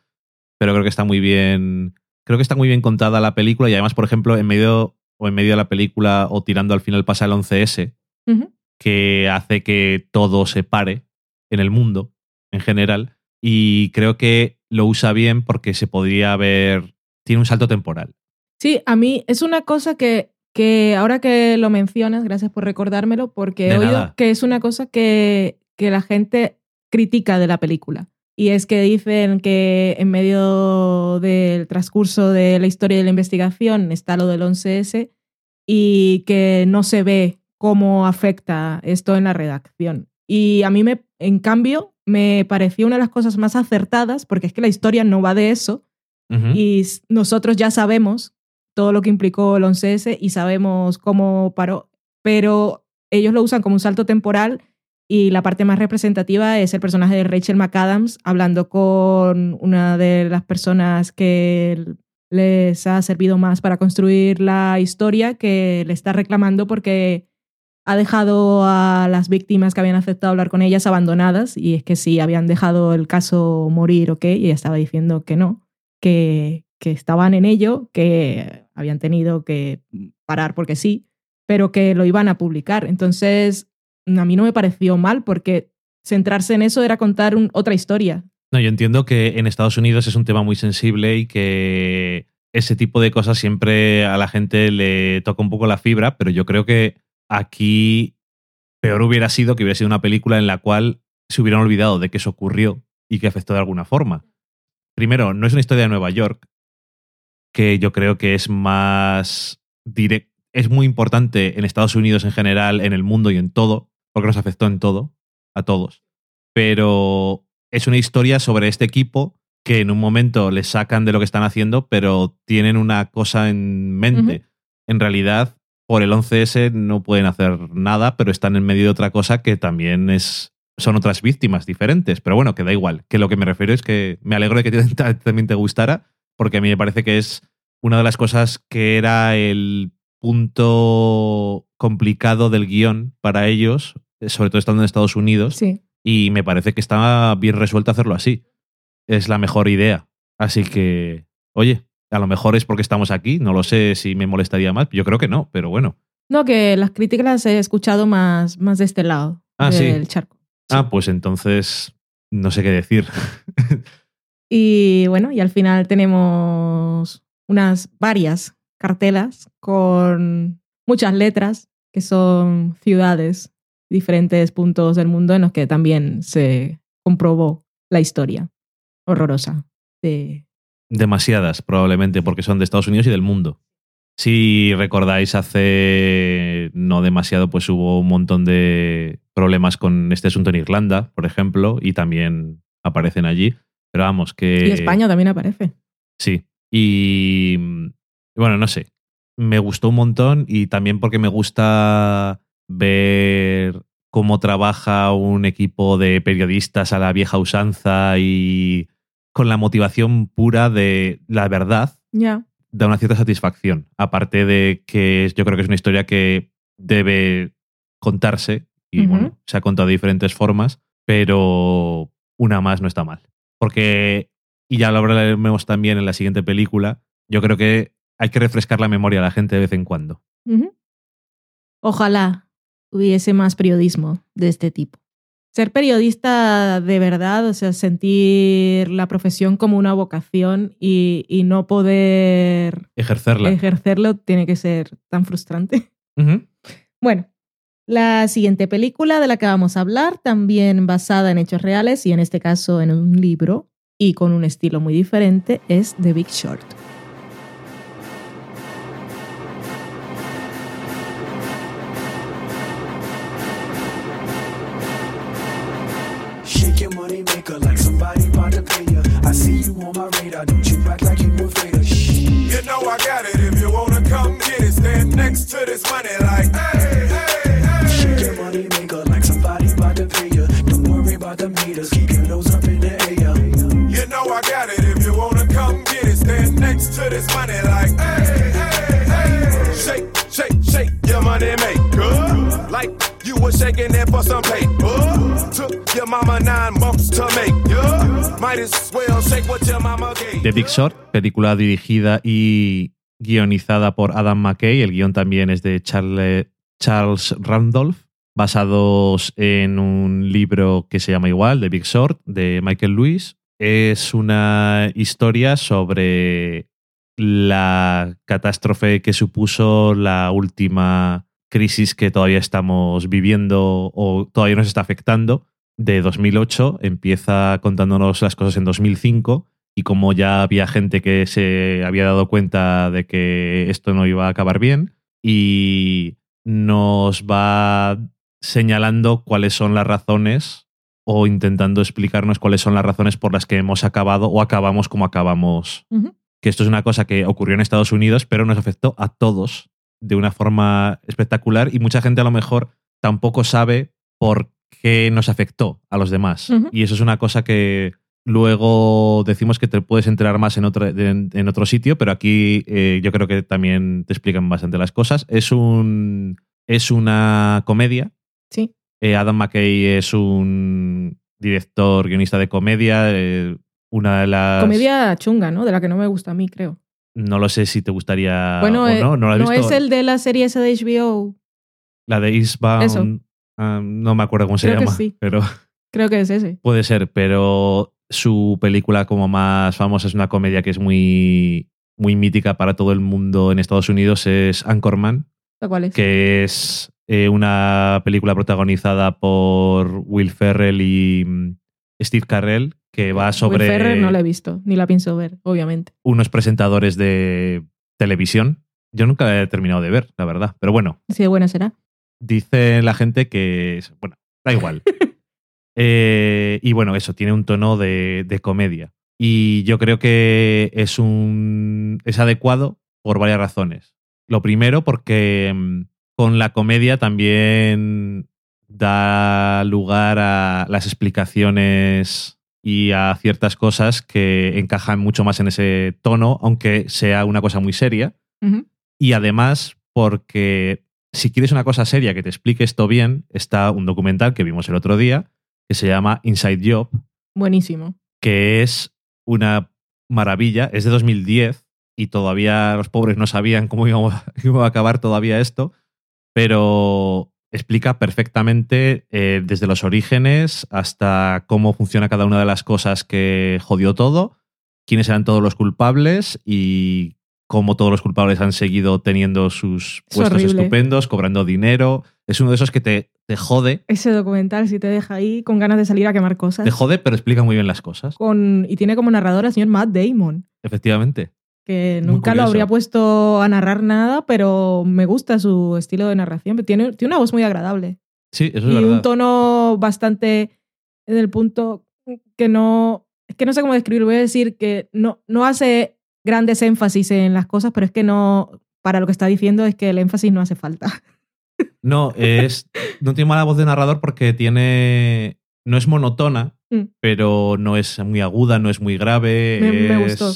pero creo que está muy bien, creo que está muy bien contada la película y además, por ejemplo, en medio o en medio de la película o tirando al final pasa el 11S, Ujú. Que hace que todo se pare en el mundo en general. Y creo que lo usa bien porque se podría ver. Tiene un salto temporal. Sí, a mí es una cosa que, que ahora que lo mencionas, gracias por recordármelo, porque De he oído nada. que es una cosa que, que la gente critica de la película. Y es que dicen que en medio del transcurso de la historia de la investigación está lo del 11S y que no se ve cómo afecta esto en la redacción. Y a mí, me, en cambio, me pareció una de las cosas más acertadas, porque es que la historia no va de eso, Ujú. y s- nosotros ya sabemos todo lo que implicó el 11S y sabemos cómo paró, pero ellos lo usan como un salto temporal y la parte más representativa es el personaje de Rachel McAdams hablando con una de las personas que les ha servido más para construir la historia, que le está reclamando porque ha dejado a las víctimas que habían aceptado hablar con ellas abandonadas y es que sí, habían dejado el caso morir, ok, y ella estaba diciendo que no, que, que estaban en ello, que habían tenido que parar porque sí, pero que lo iban a publicar. Entonces, a mí no me pareció mal porque centrarse en eso era contar un- otra historia. No, yo entiendo que en Estados Unidos es un tema muy sensible y que ese tipo de cosas siempre a la gente le toca un poco la fibra, pero yo creo que aquí peor hubiera sido que hubiera sido una película en la cual se hubieran olvidado de que eso ocurrió y que afectó de alguna forma. Primero, no es una historia de Nueva York, que yo creo que es más es muy importante en Estados Unidos en general, en el mundo y en todo, porque nos afectó en todo, a todos. Pero es una historia sobre este equipo que en un momento les sacan de lo que están haciendo, pero tienen una cosa en mente. En realidad, por el 11S no pueden hacer nada, pero están en medio de otra cosa que también es son otras víctimas diferentes. Pero bueno, que da igual. Que lo que me refiero es que me alegro de que [laughs] te- también te gustara, porque a mí me parece que es una de las cosas que era el punto complicado del guion para ellos, sobre todo estando en Estados Unidos, Sí. y me parece que está bien resuelto hacerlo así. Es la mejor idea. Así que, oye, a lo mejor es porque estamos aquí, no lo sé si me molestaría más, yo creo que no, pero bueno. No, que las críticas las he escuchado más, más de este lado Ah, sí. del charco. Sí. Ah, pues entonces no sé qué decir. [laughs] Y bueno, y al final tenemos unas varias cartelas con muchas letras que son ciudades, diferentes puntos del mundo en los que también se comprobó la historia horrorosa de... Demasiadas, probablemente, porque son de Estados Unidos y del mundo. Si recordáis, hace no demasiado, pues hubo un montón de problemas con este asunto en Irlanda, por ejemplo, y también aparecen allí. Pero vamos, que. Y España también aparece. Sí. Y bueno, no sé. Me gustó un montón y también porque me gusta ver cómo trabaja un equipo de periodistas a la vieja usanza y con la motivación pura de la verdad, da una cierta satisfacción. Aparte de que yo creo que es una historia que debe contarse y bueno, se ha contado de diferentes formas, pero una más no está mal. Porque, y ya lo hablaremos también en la siguiente película, yo creo que hay que refrescar la memoria a la gente de vez en cuando. Ojalá hubiese más periodismo de este tipo. Ser periodista de verdad, o sea, sentir la profesión como una vocación y, y no poder Ejercerla. ejercerlo tiene que ser tan frustrante. Bueno, la siguiente película de la que vamos a hablar, también basada en hechos reales y en este caso en un libro y con un estilo muy diferente, es The Big Short. My radar, don't you act like you a fader. Shh. You know I got it. If you wanna come get it, stand next to this money like, hey, hey, hey. Shake your money maker like somebody about to pay you. Don't worry about the meters, keep your nose up in the air. You know I got it. If you wanna come get it, stand next to this money like, hey, hey, hey. Shake, shake, shake your money maker. Like you were shaking it for some paper. The Big Short, película dirigida y guionizada por Adam McKay. El guion también es de Charle- Charles Randolph, basados en un libro que se llama igual, The Big Short, de Michael Lewis. Es una historia sobre la catástrofe que supuso la última crisis que todavía estamos viviendo o todavía nos está afectando de 2008. Empieza contándonos las cosas en 2005 y como ya había gente que se había dado cuenta de que esto no iba a acabar bien y nos va señalando cuáles son las razones o intentando explicarnos cuáles son las razones por las que hemos acabado o acabamos como acabamos. Que esto es una cosa que ocurrió en Estados Unidos, pero nos afectó a todos de una forma espectacular y mucha gente a lo mejor tampoco sabe por qué nos afectó a los demás. Y eso es una cosa que luego decimos que te puedes enterar más en otro, en, en otro sitio, pero aquí eh, yo creo que también te explican bastante las cosas. Es, un, es una comedia. Sí. Eh, Adam McKay es un director, guionista de comedia. eh, una de las. Comedia chunga, ¿no? De la que no me gusta a mí, creo. No lo sé si te gustaría bueno, o no. No, lo has visto. es el de la serie esa de HBO. La de Eastbound. Eso. Ah, no me acuerdo cómo se Creo llama. sí. Pero Creo que es ese. puede ser. Pero su película como más famosa es una comedia que es muy, muy mítica para todo el mundo en Estados Unidos. Es Anchorman. ¿La cuál es? que es eh, una película protagonizada por Will Ferrell y mm, Steve Carell, que va sobre Will Ferrell no la he visto, ni la pienso ver, obviamente. unos presentadores de televisión. Yo nunca la he terminado de ver, la verdad. Pero bueno, Si de buena será. Dice la gente que. es- Bueno, da igual. [laughs] Eh, y bueno, eso, tiene un tono de, de comedia. Y yo creo que es un. es adecuado por varias razones. Lo primero, porque mm, con la comedia también da lugar a las explicaciones y a ciertas cosas que encajan mucho más en ese tono, aunque sea una cosa muy seria. Y además, porque si quieres una cosa seria que te explique esto bien, está un documental que vimos el otro día que se llama Inside Job, Buenísimo. que es una maravilla. Es de 2010 y todavía los pobres no sabían cómo iba, [laughs] iba a acabar todavía esto, pero explica perfectamente eh, desde los orígenes hasta cómo funciona cada una de las cosas que jodió todo, quiénes eran todos los culpables y cómo todos los culpables han seguido teniendo sus Es puestos horrible. estupendos, cobrando dinero. Es uno de esos que te, te jode, Ese documental si te deja ahí con ganas de salir a quemar cosas. te jode, pero explica muy bien las cosas. Con, y tiene como narrador al señor Matt Damon, Efectivamente. que nunca lo habría puesto a narrar nada, pero me gusta su estilo de narración. Tiene, tiene una voz muy agradable. Sí, eso es y verdad. un tono bastante en el punto que no es que no sé cómo describirlo voy a decir que no no hace grandes énfasis en las cosas pero es que no para lo que está diciendo es que el énfasis no hace falta [laughs] No, es. No tiene mala voz de narrador porque tiene. No es monotona, Mm. pero no es muy aguda, no es muy grave. Me- me es- gustó.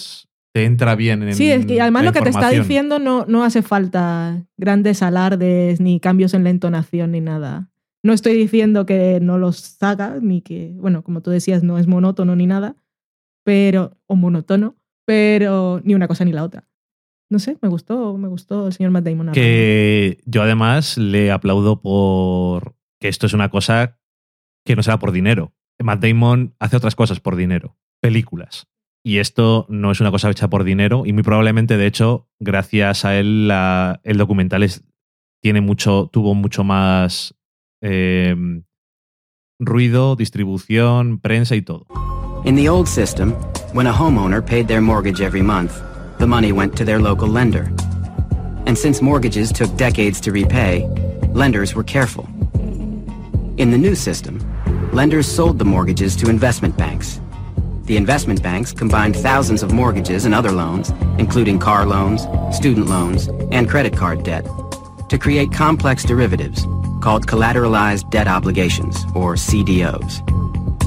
Te entra bien en sí es que además lo que te está diciendo no no hace falta grandes alardes ni cambios en la entonación ni nada no estoy diciendo que no los haga ni que bueno como tú decías no es monótono ni nada pero o monótono pero ni una cosa ni la otra no sé me gustó me gustó el señor Matt Damon. Que yo además le aplaudo por que esto es una cosa que no será por dinero. Matt Damon hace otras cosas por dinero, películas. Y esto no es una cosa hecha por dinero y muy probablemente, de hecho, gracias a él, la- el documental es- tiene mucho, tuvo mucho más eh, ruido, distribución, prensa y todo. In the old system, when a homeowner paid their mortgage every month, the money went to their local lender. And since mortgages took decades to repay, lenders were careful. In the new system, lenders sold the mortgages to investment banks. The investment banks combined thousands of mortgages and other loans, including car loans, student loans, and credit card debt, to create complex derivatives called collateralized debt obligations, or CDOs.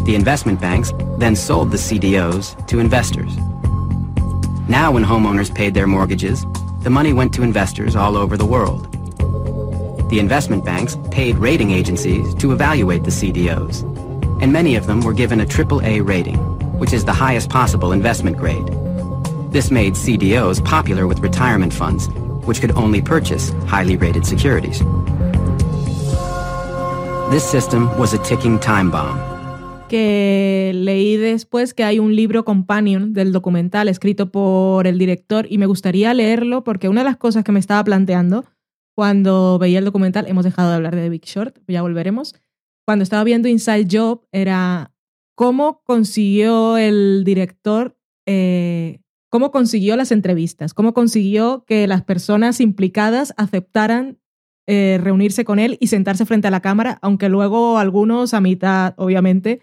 The investment banks then sold the CDOs to investors. Now, when homeowners paid their mortgages, the money went to investors all over the world. The investment banks paid rating agencies to evaluate the CDOs, and many of them were given a AAA rating, which is the highest possible investment grade. This made CDOs popular with retirement funds, which could only purchase highly rated securities. This system was a ticking time bomb. Que leí después que hay un libro companion del documental escrito por el director y me gustaría leerlo porque una de las cosas que me estaba planteando cuando veía el documental, hemos dejado de hablar de Big Short, ya volveremos, cuando estaba viendo Inside Job era cómo consiguió el director, eh, cómo consiguió las entrevistas, cómo consiguió que las personas implicadas aceptaran eh, reunirse con él y sentarse frente a la cámara, aunque luego algunos a mitad, obviamente,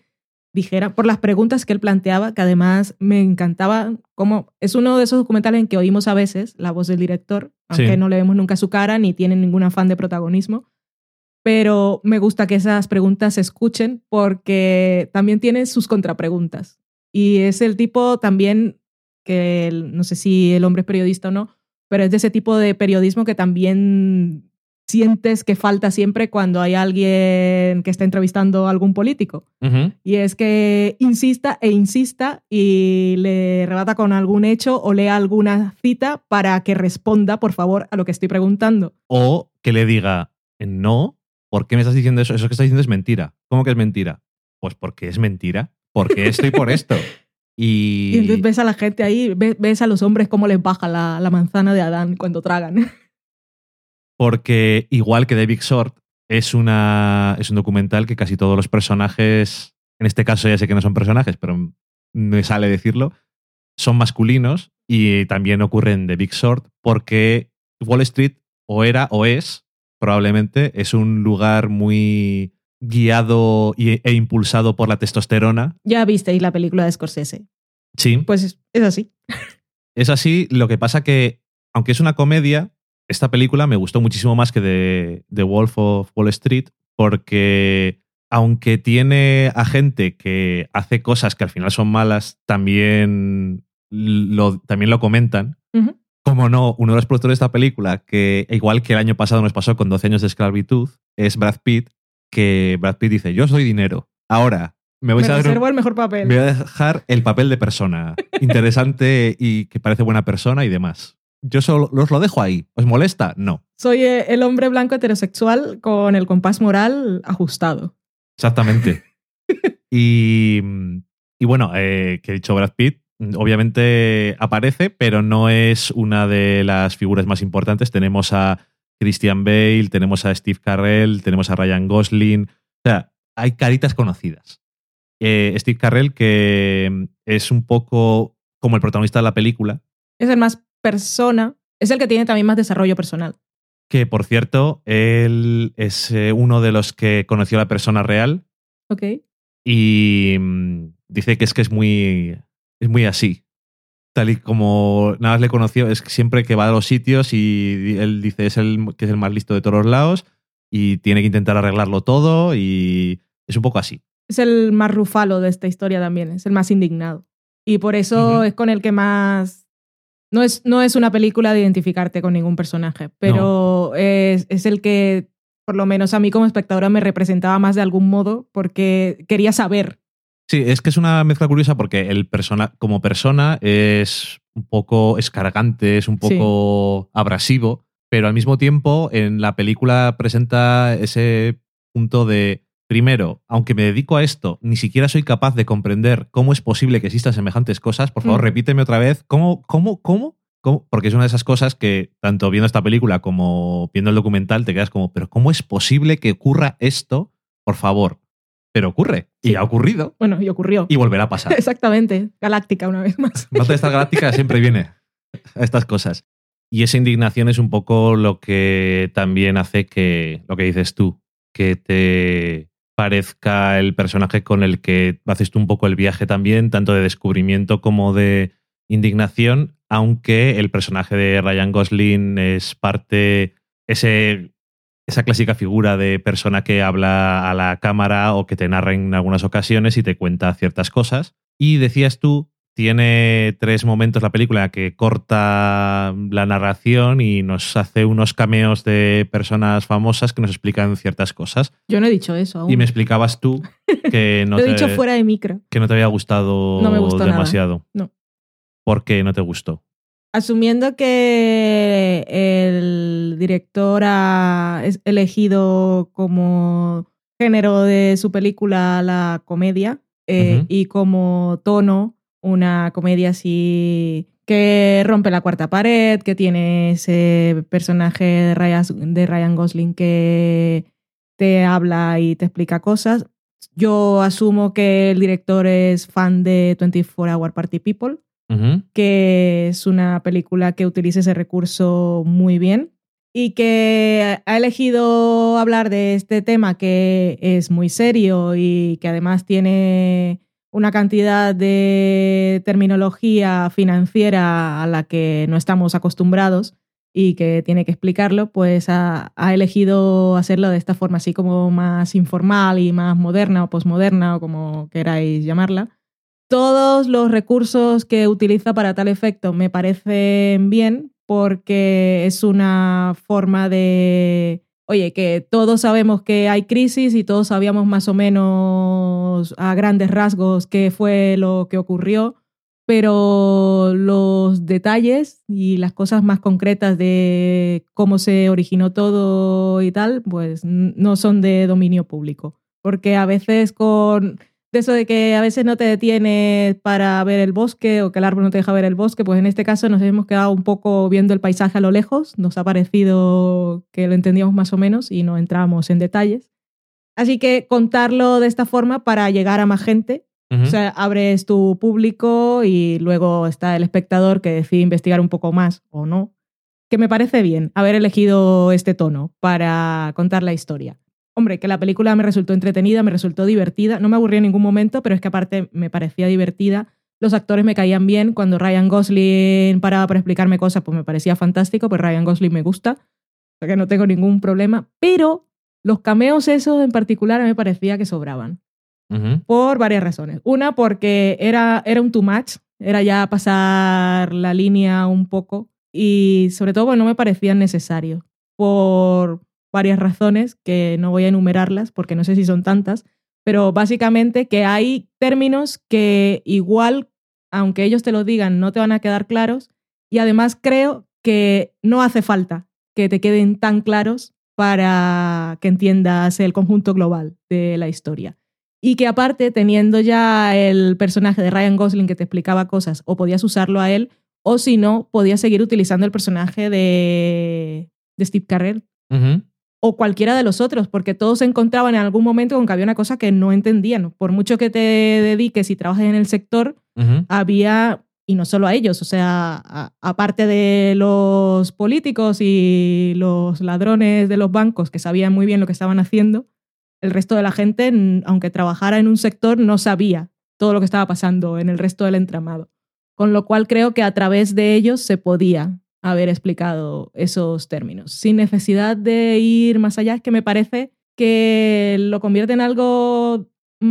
dijeran, por las preguntas que él planteaba, que además me encantaba, como es uno de esos documentales en que oímos a veces la voz del director, aunque Sí. no le vemos nunca su cara ni tiene ningún afán de protagonismo, pero me gusta que esas preguntas se escuchen porque también tiene sus contrapreguntas. Y es el tipo también que, no sé si el hombre es periodista o no, pero es de ese tipo de periodismo que también sientes que falta siempre cuando hay alguien que está entrevistando a algún político. Y es que insista e insista y le rebata con algún hecho o lea alguna cita para que responda, por favor, a lo que estoy preguntando. O que le diga, no, ¿por qué me estás diciendo eso? Eso que estás diciendo es mentira. ¿Cómo que es mentira? Pues porque es mentira. Porque esto y por esto. [laughs] Y, Y, entonces ves a la gente ahí, ves, ves a los hombres cómo les baja la, la manzana de Adán cuando tragan. Porque igual que The Big Short, es, una, es un documental que casi todos los personajes, en este caso ya sé que no son personajes, pero me sale decirlo, son masculinos y también ocurre en The Big Short porque Wall Street o era o es, probablemente, es un lugar muy guiado e impulsado por la testosterona. ya visteis la película de Scorsese. Sí, Pues es, es así. es así. Lo que pasa que, aunque es una comedia, esta película me gustó muchísimo más que The, The Wolf of Wall Street, porque aunque tiene a gente que hace cosas que al final son malas, también lo, también lo comentan. Como no, uno de los productores de esta película, que igual que el año pasado nos pasó con 12 años de esclavitud, es Brad Pitt, que Brad Pitt dice, yo soy dinero. Ahora, me Me a un- el mejor papel. me voy a dejar el papel de persona [laughs] interesante y que parece buena persona y demás. Yo solo os lo dejo ahí. ¿Os molesta? No. Soy eh, el hombre blanco heterosexual con el compás moral ajustado. Exactamente. [laughs] y, y bueno, eh, que he dicho Brad Pitt, obviamente aparece, pero no es una de las figuras más importantes. Tenemos a Christian Bale, tenemos a Steve Carell, tenemos a Ryan Gosling. O sea, hay caritas conocidas. Eh, Steve Carell, que es un poco como el protagonista de la película, Es el más persona, es el que tiene también más desarrollo personal. que por cierto, él es eh, uno de los que conoció a la persona real Ok. y mm, dice que es que es muy, es muy así. Tal y como nada más le conoció, es que siempre que va a los sitios y él dice es el, que es el más listo de todos los lados y tiene que intentar arreglarlo todo y es un poco así. Es el más rufalo de esta historia también, es el más indignado. Y por eso es con el que más... No es, no es una película de identificarte con ningún personaje, pero es, es el que, por lo menos a mí como espectadora, me representaba más de algún modo porque quería saber. Sí, es que es una mezcla curiosa porque el persona, como persona es un poco escargante, es un Sí. poco abrasivo, pero al mismo tiempo en la película presenta ese punto de, primero, aunque me dedico a esto, ni siquiera soy capaz de comprender cómo es posible que existan semejantes cosas. Por favor, Mm. repíteme otra vez. ¿Cómo, cómo, cómo? ¿Cómo? Porque es una de esas cosas que, tanto viendo esta película como viendo el documental, te quedas como, pero ¿cómo es posible que ocurra esto? Por favor. Pero ocurre. Y ha ocurrido. Bueno, y ocurrió. Y volverá a pasar. [laughs] Exactamente, Galáctica una vez más. Battlestar Galáctica siempre viene a estas cosas. Y esa indignación es un poco lo que también hace que, lo que dices tú, que te parezca el personaje con el que haces tú un poco el viaje también, tanto de descubrimiento como de indignación, aunque el personaje de Ryan Gosling es parte, ese, esa clásica figura de persona que habla a la cámara o que te narra en algunas ocasiones y te cuenta ciertas cosas. Y decías tú, tiene tres momentos la película que corta la narración y nos hace unos cameos de personas famosas que nos explican ciertas cosas. Yo no he dicho eso aún. Y me explicabas tú [laughs] que no, Lo he te, dicho fuera de micro. que no te había gustado No me gustó nada. demasiado. No. ¿Por qué no te gustó? Asumiendo que el director ha elegido como género de su película la comedia eh, y como tono una comedia así que rompe la cuarta pared, que tiene ese personaje de Ryan, de Ryan Gosling que te habla y te explica cosas. Yo asumo que el director es fan de 24 Hour Party People que es una película que utiliza ese recurso muy bien y que ha elegido hablar de este tema que es muy serio y que además tiene una cantidad de terminología financiera a la que no estamos acostumbrados y que tiene que explicarlo, pues ha, elegido hacerlo de esta forma así como más informal y más moderna o posmoderna o como queráis llamarla. Todos los recursos que utiliza para tal efecto me parecen bien porque es una forma de oye, que todos sabemos que hay crisis y todos sabíamos más o menos a grandes rasgos qué fue lo que ocurrió, pero los detalles y las cosas más concretas de cómo se originó todo y tal, pues no son de dominio público. Porque a veces con de eso de que a veces no te detienes para ver el bosque o que el árbol no te deja ver el bosque, pues en este caso nos hemos quedado un poco viendo el paisaje a lo lejos, nos ha parecido que lo entendíamos más o menos y no entramos en detalles. Así que contarlo de esta forma para llegar a más gente. O sea, abres tu público y luego está el espectador que decide investigar un poco más o no. Que me parece bien haber elegido este tono para contar la historia. Hombre, que la película me resultó entretenida, me resultó divertida, no me aburrió en ningún momento, pero es que aparte me parecía divertida. Los actores me caían bien. Cuando Ryan Gosling paraba para explicarme cosas, pues me parecía fantástico, pues Ryan Gosling me gusta, o sea que no tengo ningún problema. Pero los cameos esos en particular me parecía que sobraban. Por varias razones. Una, porque era, era un too much, era ya pasar la línea un poco. Y sobre todo, pues no me parecían necesarios. Por, varias razones que no voy a enumerarlas porque no sé si son tantas, pero básicamente que hay términos que igual, aunque ellos te lo digan, no te van a quedar claros y además creo que no hace falta que te queden tan claros para que entiendas el conjunto global de la historia. Y que aparte, teniendo ya el personaje de Ryan Gosling que te explicaba cosas, o podías usarlo a él, o si no, podías seguir utilizando el personaje de, de Steve Carell, o cualquiera de los otros, porque todos se encontraban en algún momento con que había una cosa que no entendían. Por mucho que te dediques y trabajes en el sector, había, y no solo a ellos, o sea, aparte de los políticos y los ladrones de los bancos que sabían muy bien lo que estaban haciendo, el resto de la gente, aunque trabajara en un sector, no sabía todo lo que estaba pasando en el resto del entramado. Con lo cual creo que a través de ellos se podía haber explicado esos términos, sin necesidad de ir más allá, es que me parece que lo convierte en algo mm,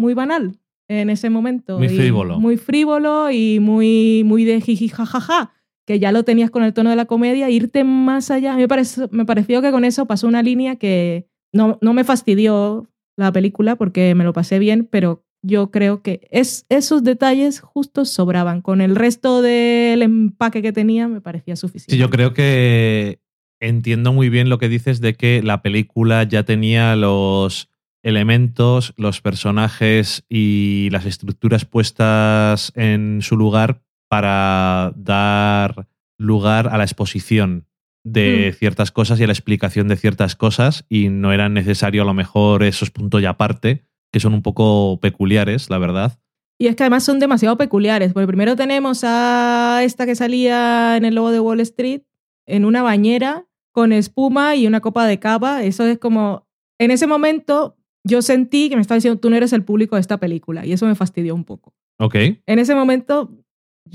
muy banal en ese momento. Muy frívolo. muy frívolo y muy, muy de jiji jajaja, que ya lo tenías con el tono de la comedia, irte más allá. Me, parece, me pareció que con eso pasó una línea que no, no me fastidió la película porque me lo pasé bien, pero yo creo que es, esos detalles justos sobraban. Con el resto del empaque que tenía me parecía suficiente. Sí, yo creo que entiendo muy bien lo que dices de que la película ya tenía los elementos, los personajes y las estructuras puestas en su lugar para dar lugar a la exposición de mm. ciertas cosas y a la explicación de ciertas cosas y no era necesario a lo mejor esos puntos y aparte que son un poco peculiares, la verdad. Y es que además son demasiado peculiares. Porque primero tenemos a esta que salía en el logo de Wall Street en una bañera con espuma y una copa de cava. Eso es como. En ese momento yo sentí que me estaba diciendo, tú no eres el público de esta película. Y eso me fastidió un poco. Ok. En ese momento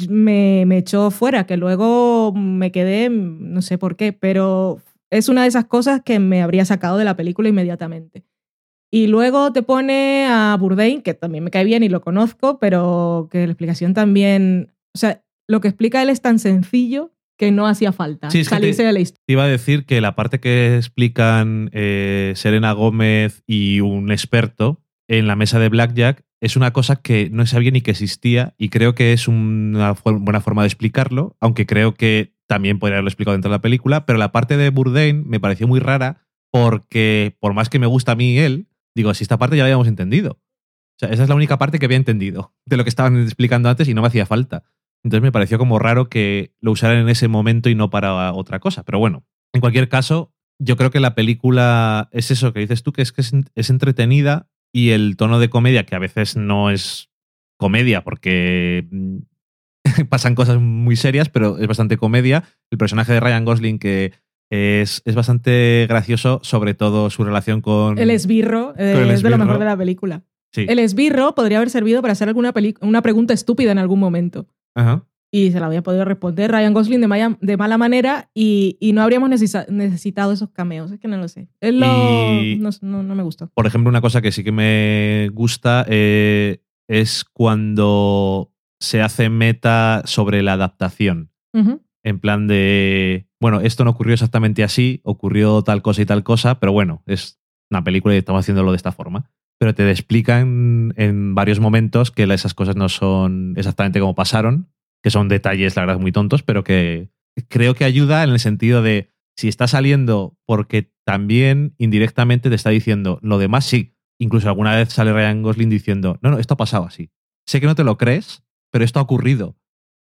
me, me echó fuera, que luego me quedé, no sé por qué, pero es una de esas cosas que me habría sacado de la película inmediatamente. Y luego te pone a Bourdain, que también me cae bien y lo conozco, pero que la explicación también. O sea, lo que explica él es tan sencillo que no hacía falta salirse te, de la historia. Te iba a decir que la parte que explican eh, Serena Gómez y un experto en la mesa de Blackjack es una cosa que no sabía ni que existía y creo que es una buena forma de explicarlo, aunque creo que también podría haberlo explicado dentro de la película, pero la parte de Bourdain me pareció muy rara porque por más que me gusta a mí él, Digo, si esta parte ya la habíamos entendido. O sea, esa es la única parte que había entendido de lo que estaban explicando antes y no me hacía falta. Entonces me pareció como raro que lo usaran en ese momento y no para otra cosa. Pero bueno, en cualquier caso, yo creo que la película es eso que dices tú, que es que es, entretenida y el tono de comedia, que a veces no es comedia porque mm, [laughs] pasan cosas muy serias, pero es bastante comedia. El personaje de Ryan Gosling que es, bastante gracioso, sobre todo su relación con. El esbirro, eh, es de lo mejor de la película. El esbirro podría haber servido para hacer alguna una pregunta estúpida en algún momento. Ajá. Y se la había podido responder Ryan Gosling de, de mala manera y, no habríamos necesitado esos cameos. Es que no lo sé. no, me gustó. Por ejemplo, una cosa que sí que me gusta eh, es cuando se hace meta sobre la adaptación. En plan de, bueno, esto no ocurrió exactamente así, ocurrió tal cosa y tal cosa, pero bueno, es una película y estamos haciéndolo de esta forma. Pero te explican en varios momentos que esas cosas no son exactamente como pasaron, que son detalles, la verdad, muy tontos, pero que creo que ayuda en el sentido de si está saliendo porque también indirectamente te está diciendo lo demás sí. Incluso alguna vez sale Ryan Gosling diciendo, no, no, esto ha pasado así. Sé que no te lo crees, pero esto ha ocurrido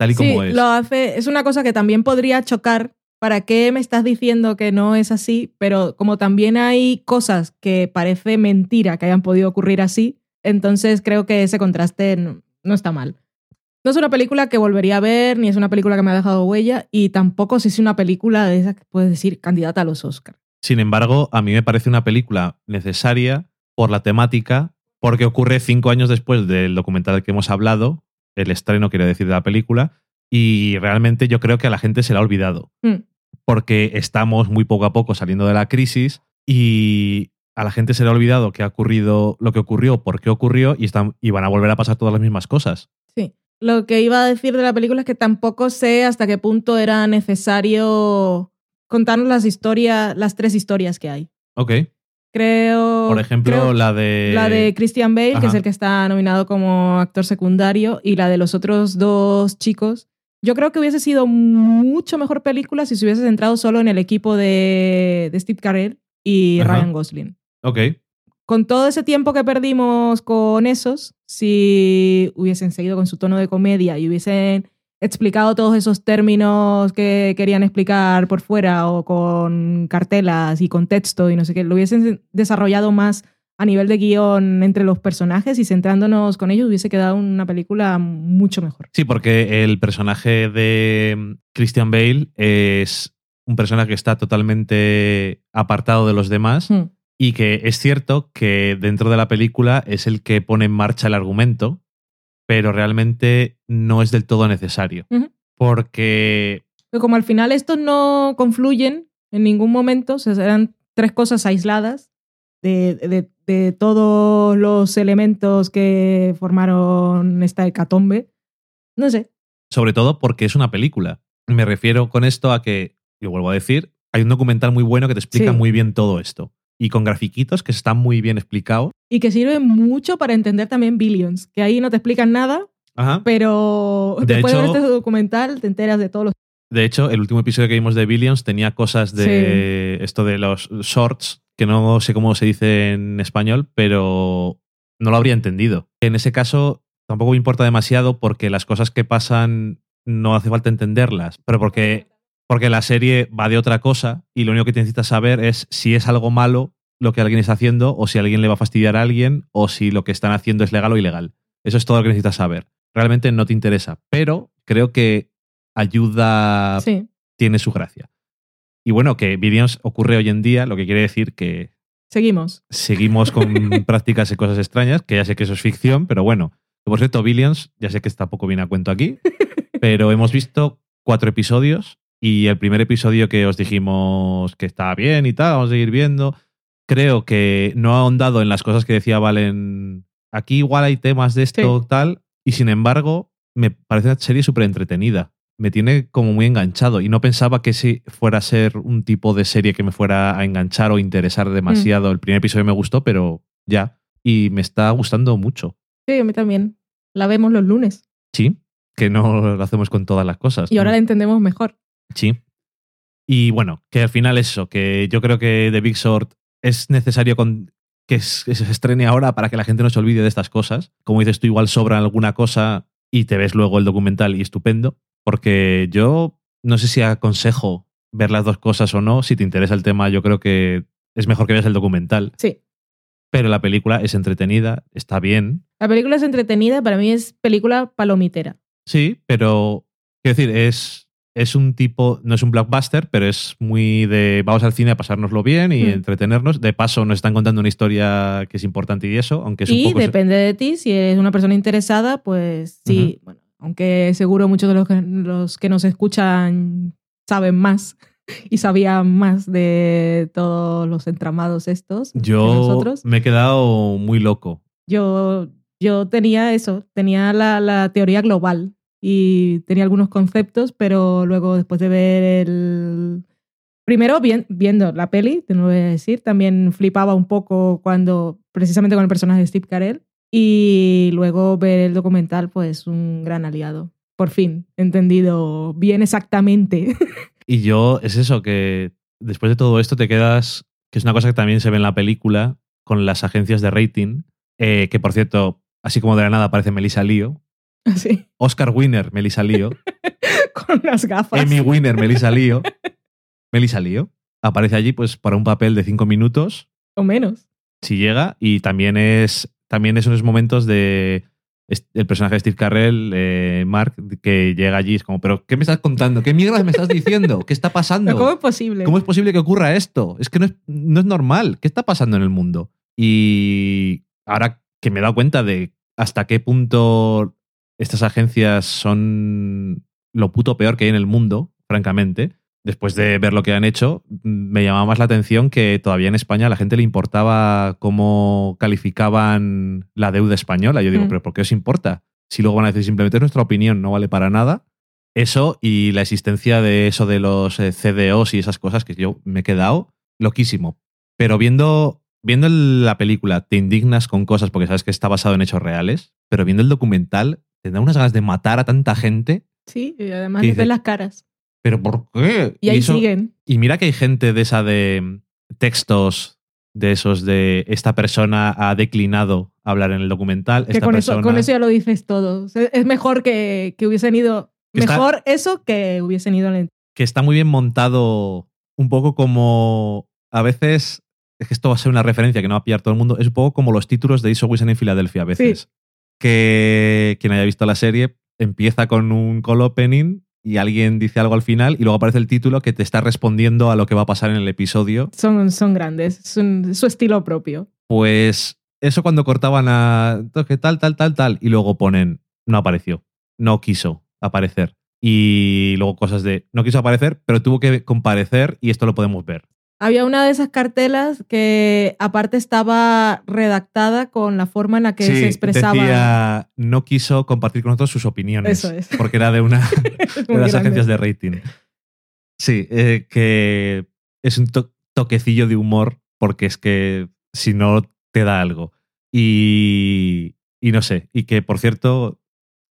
tal y sí, como es. lo hace. Es una cosa que también podría chocar. ¿Para qué me estás diciendo que no es así? Pero como también hay cosas que parece mentira que hayan podido ocurrir así, entonces creo que ese contraste no, no está mal. No es una película que volvería a ver, ni es una película que me ha dejado huella, y tampoco si es una película de esa que puedes decir candidata a los Oscars. Sin embargo, a mí me parece una película necesaria por la temática, porque ocurre cinco años después del documental del que hemos hablado, el estreno, quiero decir, de la película, y realmente yo creo que a la gente se la ha olvidado, Mm. porque estamos muy poco a poco saliendo de la crisis y a la gente se le ha olvidado que ha ocurrido lo que ocurrió, por qué ocurrió, y, están, y van a volver a pasar todas las mismas cosas. Sí. Lo que iba a decir de la película es que tampoco sé hasta qué punto era necesario contarnos las historias, las tres historias que hay. Ok. Creo. Por ejemplo, creo- la de... La de Christian Bale, que es el que está nominado como actor secundario, y la de los otros dos chicos. Yo creo que hubiese sido mucho mejor película si se hubiese centrado solo en el equipo de, de Steve Carell y Ajá. Ryan Gosling. Ok. Con todo ese tiempo que perdimos con esos, si hubiesen seguido con su tono de comedia y hubiesen explicado todos esos términos que querían explicar por fuera o con cartelas y con texto y no sé qué, lo hubiesen desarrollado más a nivel de guion entre los personajes y centrándonos con ellos, hubiese quedado una película mucho mejor. Sí, porque el personaje de mm, Christian Bale es un personaje que está totalmente apartado de los demás Hmm. y que es cierto que dentro de la película es el que pone en marcha el argumento, pero realmente no es del todo necesario. Porque Pero como al final estos no confluyen en ningún momento, o sea, eran tres cosas aisladas de, de- de todos los elementos que formaron esta hecatombe. No sé. sobre todo porque es una película. Me refiero con esto a que, yo vuelvo a decir, hay un documental muy bueno que te explica Sí. muy bien todo esto. Y con grafiquitos que están muy bien explicados. Y que sirve mucho para entender también Billions, que ahí no te explican nada, Ajá. pero De después de ver hecho- este documental te enteras de todos los... De hecho, el último episodio que vimos de Billions tenía cosas de esto de los shorts, que no sé cómo se dice en español, pero no lo habría entendido. En ese caso, tampoco me importa demasiado porque las cosas que pasan no hace falta entenderlas, pero porque, porque la serie va de otra cosa y lo único que necesitas saber es si es algo malo lo que alguien está haciendo o si alguien le va a fastidiar a alguien o si lo que están haciendo es legal o ilegal. Eso es todo lo que necesitas saber. Realmente no te interesa, pero creo que ayuda Sí. tiene su gracia. Y bueno, que Billions ocurre hoy en día, lo que quiere decir que Seguimos. seguimos con [laughs] prácticas y cosas extrañas, que ya sé que eso es ficción, pero bueno. Por cierto, Billions, ya sé que está poco bien a cuento aquí, [laughs] pero hemos visto cuatro episodios y el primer episodio que os dijimos que estaba bien y tal, vamos a seguir viendo. Creo que no ha ahondado en las cosas que decía Valen. Aquí igual hay temas de esto, tal, y sin embargo, me parece una serie súper entretenida. Me tiene como muy enganchado y no pensaba que si fuera a ser un tipo de serie que me fuera a enganchar o interesar demasiado. El primer episodio me gustó, pero ya. Y me está gustando mucho. Sí, a mí también. La vemos los lunes Sí, que no lo hacemos con todas las cosas. y ahora la entendemos mejor. Sí. Y bueno, que al final eso, que yo creo que The Big Short es necesario con, que, es- que se estrene ahora para que la gente no se olvide de estas cosas. Como dices tú, igual sobra alguna cosa y te ves luego el documental y estupendo. Porque yo no sé si aconsejo ver las dos cosas o no. Si te interesa el tema, yo creo que es mejor que veas el documental. Sí. Pero la película es entretenida, está bien. La película es entretenida, para mí es película palomitera. Sí, pero quiero decir, es, es un tipo, no es un blockbuster, pero es muy de vamos al cine a pasárnoslo bien y Mm. entretenernos. De paso, nos están contando una historia que es importante y eso, aunque es un y poco. depende de ti, si eres una persona interesada, pues sí, bueno, aunque seguro muchos de los que, los que nos escuchan saben más [laughs] y sabían más de todos los entramados estos Yo nosotros. me he quedado muy loco. Yo, yo tenía eso, tenía la, la teoría global y tenía algunos conceptos, pero luego después de ver el... Primero bien- viendo la peli, te lo voy a decir, también flipaba un poco cuando, precisamente con el personaje de Steve Carell, y luego ver el documental, pues un gran aliado. Por fin, entendido bien exactamente. [laughs] Y yo, es eso, que después de todo esto te quedas, que es una cosa que también se ve en la película, con las agencias de rating, eh, que por cierto, así como de la nada aparece Melissa Leo, [laughs] Oscar Winner, Melissa Leo, [laughs] con las gafas. Emmy Winner, Melissa Leo, Melissa Leo, aparece allí pues para un papel de cinco minutos, O menos. si llega, y también es, también es unos momentos de el personaje de Steve Carrell, eh, Mark, que llega allí, es como, pero ¿qué me estás contando? ¿Qué mierda me estás diciendo? ¿Qué está pasando? [laughs] ¿Cómo es posible? ¿Cómo es posible que ocurra esto? Es que no es, no es normal. ¿Qué está pasando en el mundo? Y ahora que me he dado cuenta de hasta qué punto estas agencias son lo puto peor que hay en el mundo, francamente, después de ver lo que han hecho, me llamaba más la atención que todavía en España a la gente le importaba cómo calificaban la deuda española. Yo digo, Mm. ¿pero por qué os importa? Si luego van a decir simplemente es nuestra opinión, no vale para nada. Eso y la existencia de eso de los eh, CDOs y esas cosas que yo me he quedado loquísimo. Pero viendo, viendo la película te indignas con cosas porque sabes que está basado en hechos reales, pero viendo el documental te da unas ganas de matar a tanta gente. Sí, y además ¿Qué les ven las caras. ¿Pero por qué? Y ahí eso- siguen. y mira que hay gente de esa de textos de esos de esta persona ha declinado hablar en el documental. Que esta con, persona, eso, con eso ya lo dices todo. Es mejor que, que hubiesen ido. Que está- Mejor eso que hubiesen ido en que está muy bien montado, un poco como a veces, es que esto va a ser una referencia que no va a pillar todo el mundo, es un poco como los títulos de Iso Wilson en Filadelfia a veces. Que quien haya visto la serie empieza con un call opening y alguien dice algo al final y luego aparece el título que te está respondiendo a lo que va a pasar en el episodio. Son, son grandes. Son su estilo propio. Pues eso cuando cortaban a que tal, tal, tal, tal, y luego ponen, no apareció, no quiso aparecer. Y luego cosas de, no quiso aparecer, pero tuvo que comparecer y esto lo podemos ver. Había una de esas cartelas que aparte estaba redactada con la forma en la que se expresaba. Decía, no quiso compartir con nosotros sus opiniones. Eso es. Porque era de una [laughs] de las grande. agencias de rating. Sí, eh, que es un to- toquecillo de humor porque es que si no te da algo. Y, y no sé, y que por cierto,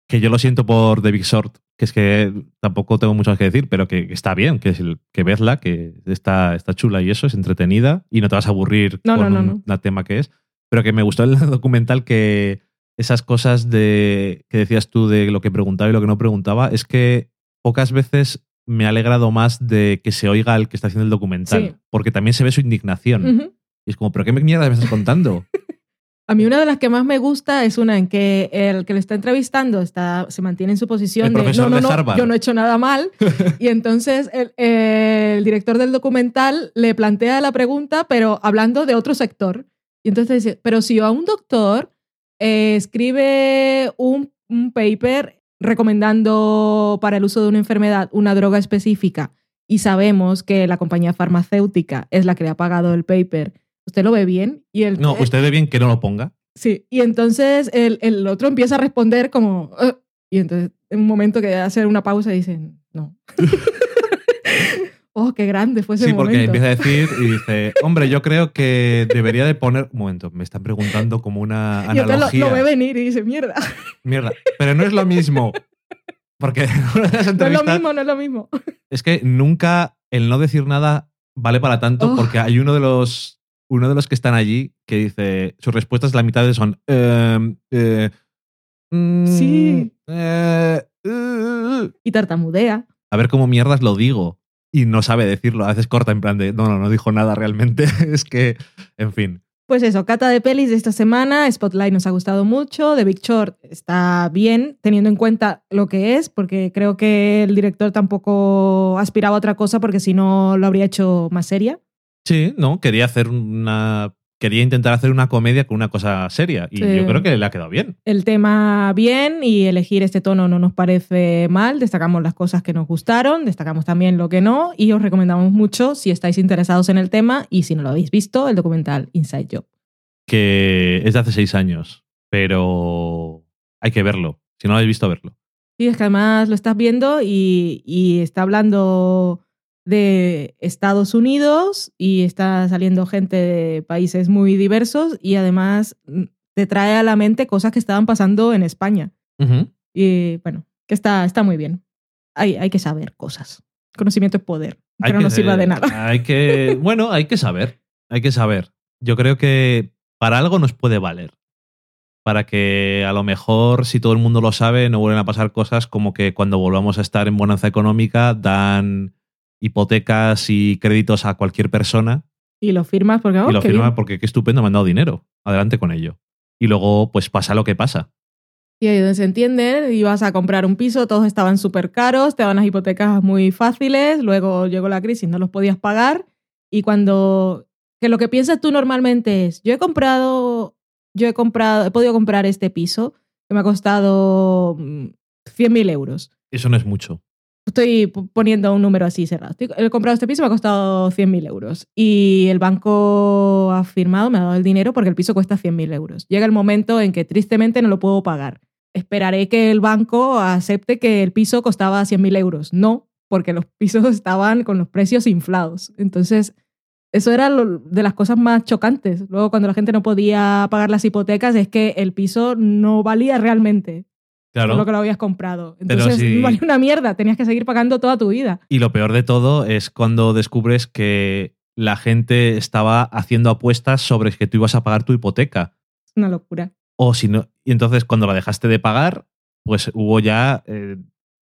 que yo lo siento por The Big Short, que es que tampoco tengo mucho más que decir, pero que, que está bien, que, es el, que vedla, que está, está chula y eso, es entretenida y no te vas a aburrir No, con no, no, un un tema que es. Pero que me gustó el [laughs] documental que esas cosas de que decías tú de lo que preguntaba y lo que no preguntaba, es que pocas veces me ha alegrado más de que se oiga el que está haciendo el documental, Sí. porque también se ve su indignación. Ujú. Y es como, ¿pero qué mierda me estás contando? [laughs] A mí una de las que más me gusta es una en que el que lo está entrevistando está, se mantiene en su posición El de no, no, de no, Harvard". yo no he hecho nada mal. [laughs] y entonces el, el director del documental le plantea la pregunta, pero hablando de otro sector. Y entonces dice, pero si a un doctor eh, escribe un, un paper recomendando para el uso de una enfermedad una droga específica y sabemos que la compañía farmacéutica es la que le ha pagado el paper, ¿usted lo ve bien? Y el, No, usted ve bien que no lo ponga. Sí, y entonces el, el otro empieza a responder como... "Eh", y entonces en un momento que hace una pausa dicen, no. [laughs] [laughs] oh, qué grande fue ese Sí, porque momento. empieza a decir y [laughs] dice, hombre, yo creo que debería de poner... Un momento, me están preguntando como una y analogía. lo, lo ve venir y dice, mierda, Mierda, pero no es lo mismo. Porque en una de las no es lo mismo, no es lo mismo. es que nunca el no decir nada vale para tanto Oh. porque hay uno de los uno de los que están allí que dice sus respuestas la mitad de son "Em, eh, mm, Sí. eh, uh". Y tartamudea. a ver cómo mierdas lo digo y no sabe decirlo a veces corta en plan de no no no dijo nada realmente [laughs] es que en fin Pues eso, cata de pelis de esta semana. Spotlight nos ha gustado mucho. The Big Short está bien, teniendo en cuenta lo que es, porque creo que el director tampoco aspiraba a otra cosa, porque si no lo habría hecho más seria. Sí no quería hacer una quería intentar hacer una comedia con una cosa seria y Sí. yo creo que le ha quedado bien el tema bien y elegir este tono no nos parece mal. Destacamos las cosas que nos gustaron, destacamos también lo que no y os recomendamos mucho si estáis interesados en el tema y si no lo habéis visto, el documental Inside Job. que es de hace seis años, pero hay que verlo. Si no lo habéis visto, verlo. Sí, es que además lo estás viendo y, y está hablando de Estados Unidos y está saliendo gente de países muy diversos y además mm, te trae a la mente cosas que estaban pasando en España. Y bueno, que está, está muy bien. Hay, hay que saber cosas. Conocimiento es poder, Hay pero que- no sirve de nada. [laughs] Hay que, bueno, hay que saber. Hay que saber. Yo creo que para algo nos puede valer. Para que a lo mejor, si todo el mundo lo sabe, no vuelven a pasar cosas como que cuando volvamos a estar en bonanza económica dan hipotecas y créditos a cualquier persona Y lo firmas porque, oh, y lo qué bien. porque qué estupendo, me han dado dinero. Adelante con ello. Y luego, pues pasa lo que pasa. Y ahí donde se entienden, ibas a comprar un piso, todos estaban súper caros, te daban las hipotecas muy fáciles, luego llegó la crisis, no los podías pagar. Y cuando. Que lo que piensas tú normalmente es: yo he comprado. Yo he comprado. He podido comprar este piso que me ha costado mm, 100.000 euros. Eso no es mucho. Estoy poniendo un número así cerrado. He comprado este piso, me ha costado 100.000 euros. Y el banco ha firmado, me ha dado el dinero porque el piso cuesta 100.000 euros. Llega el momento en que tristemente no lo puedo pagar. Esperaré que el banco acepte que el piso costaba 100.000 euros. No, porque los pisos estaban con los precios inflados. Entonces, eso era lo- de las cosas más chocantes. Luego, cuando la gente no podía pagar las hipotecas, es que el piso no valía realmente Claro. lo que lo habías comprado. Entonces, si- valía una mierda. Tenías que seguir pagando toda tu vida. Y lo peor de todo es cuando descubres que la gente estaba haciendo apuestas sobre que tú ibas a pagar tu hipoteca. Es una locura. O si no, y entonces cuando la dejaste de pagar, pues hubo ya eh,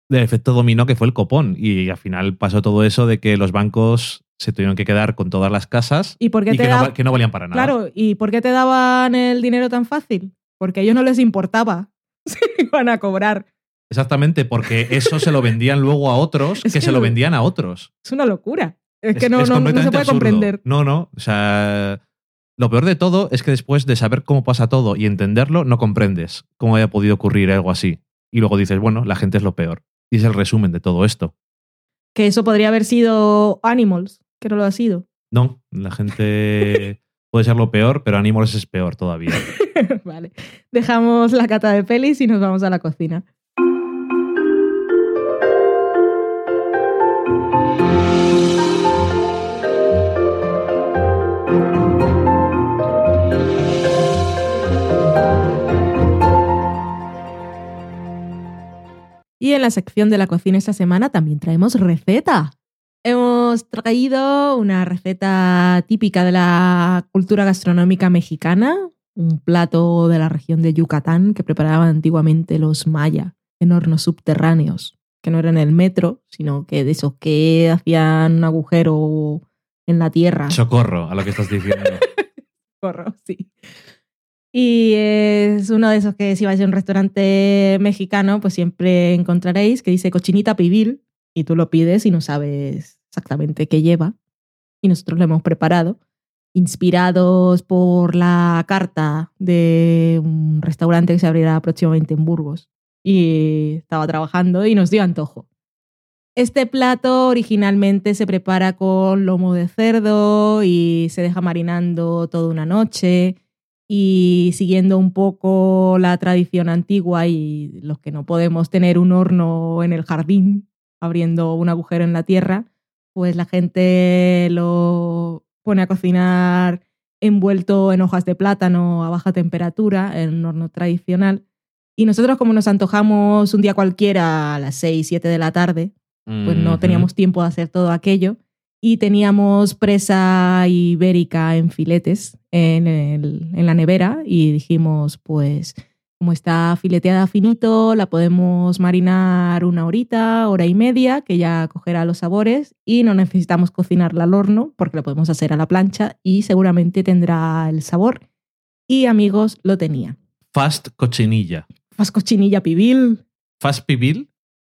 el efecto dominó que fue el copón. Y al final pasó todo eso de que los bancos se tuvieron que quedar con todas las casas ¿Y por qué y te que, no, da- que no valían para nada. Claro, ¿y por qué te daban el dinero tan fácil? Porque a ellos no les importaba [laughs] si iban a cobrar. Exactamente, porque eso se lo vendían luego a otros [laughs] Es que, que se lo vendían a otros. Es una locura. Es, que no, es no- no se puede absurdo. comprender. No, no. O sea, lo peor de todo es que después de saber cómo pasa todo y entenderlo, no comprendes cómo haya podido ocurrir algo así. Y luego dices, bueno, la gente es lo peor. Y es el resumen de todo esto. Que eso podría haber sido Animals, que no lo ha sido. No, la gente [laughs] puede ser lo peor, pero Animals es peor todavía. [laughs] vale. Dejamos la cata de pelis y nos vamos a la cocina. Y en la sección de la cocina esta semana también traemos receta. Hemos traído una receta típica de la cultura gastronómica mexicana, un plato de la región de Yucatán que preparaban antiguamente los maya en hornos subterráneos, que no eran el metro, sino que de esos que hacían un agujero en la tierra. Socorro a lo que estás diciendo. [laughs] Corro, sí. Y es uno de esos que si vais a un restaurante mexicano, pues siempre encontraréis que dice cochinita pibil y tú lo pides y no sabes exactamente qué lleva. Y nosotros lo hemos preparado, inspirados por la carta de un restaurante que se abrirá próximamente en Burgos. Y estaba trabajando y nos dio antojo. Este plato originalmente se prepara con lomo de cerdo y se deja marinando toda una noche y siguiendo un poco la tradición antigua y los que no podemos tener un horno en el jardín abriendo un agujero en la tierra, pues la gente lo pone a cocinar envuelto en hojas de plátano a baja temperatura en un horno tradicional. Y nosotros como nos antojamos un día cualquiera a las 6, 7 de la tarde, pues no teníamos tiempo de hacer todo aquello. Y teníamos presa ibérica en filetes en, el- en la nevera y dijimos, pues como está fileteada finito, la podemos marinar una horita, hora y media, que ya cogerá los sabores y no necesitamos cocinarla al horno porque la podemos hacer a la plancha y seguramente tendrá el sabor. Y amigos, lo tenía. Fast cochinilla. Fas cochinilla pibil, Fast pibil.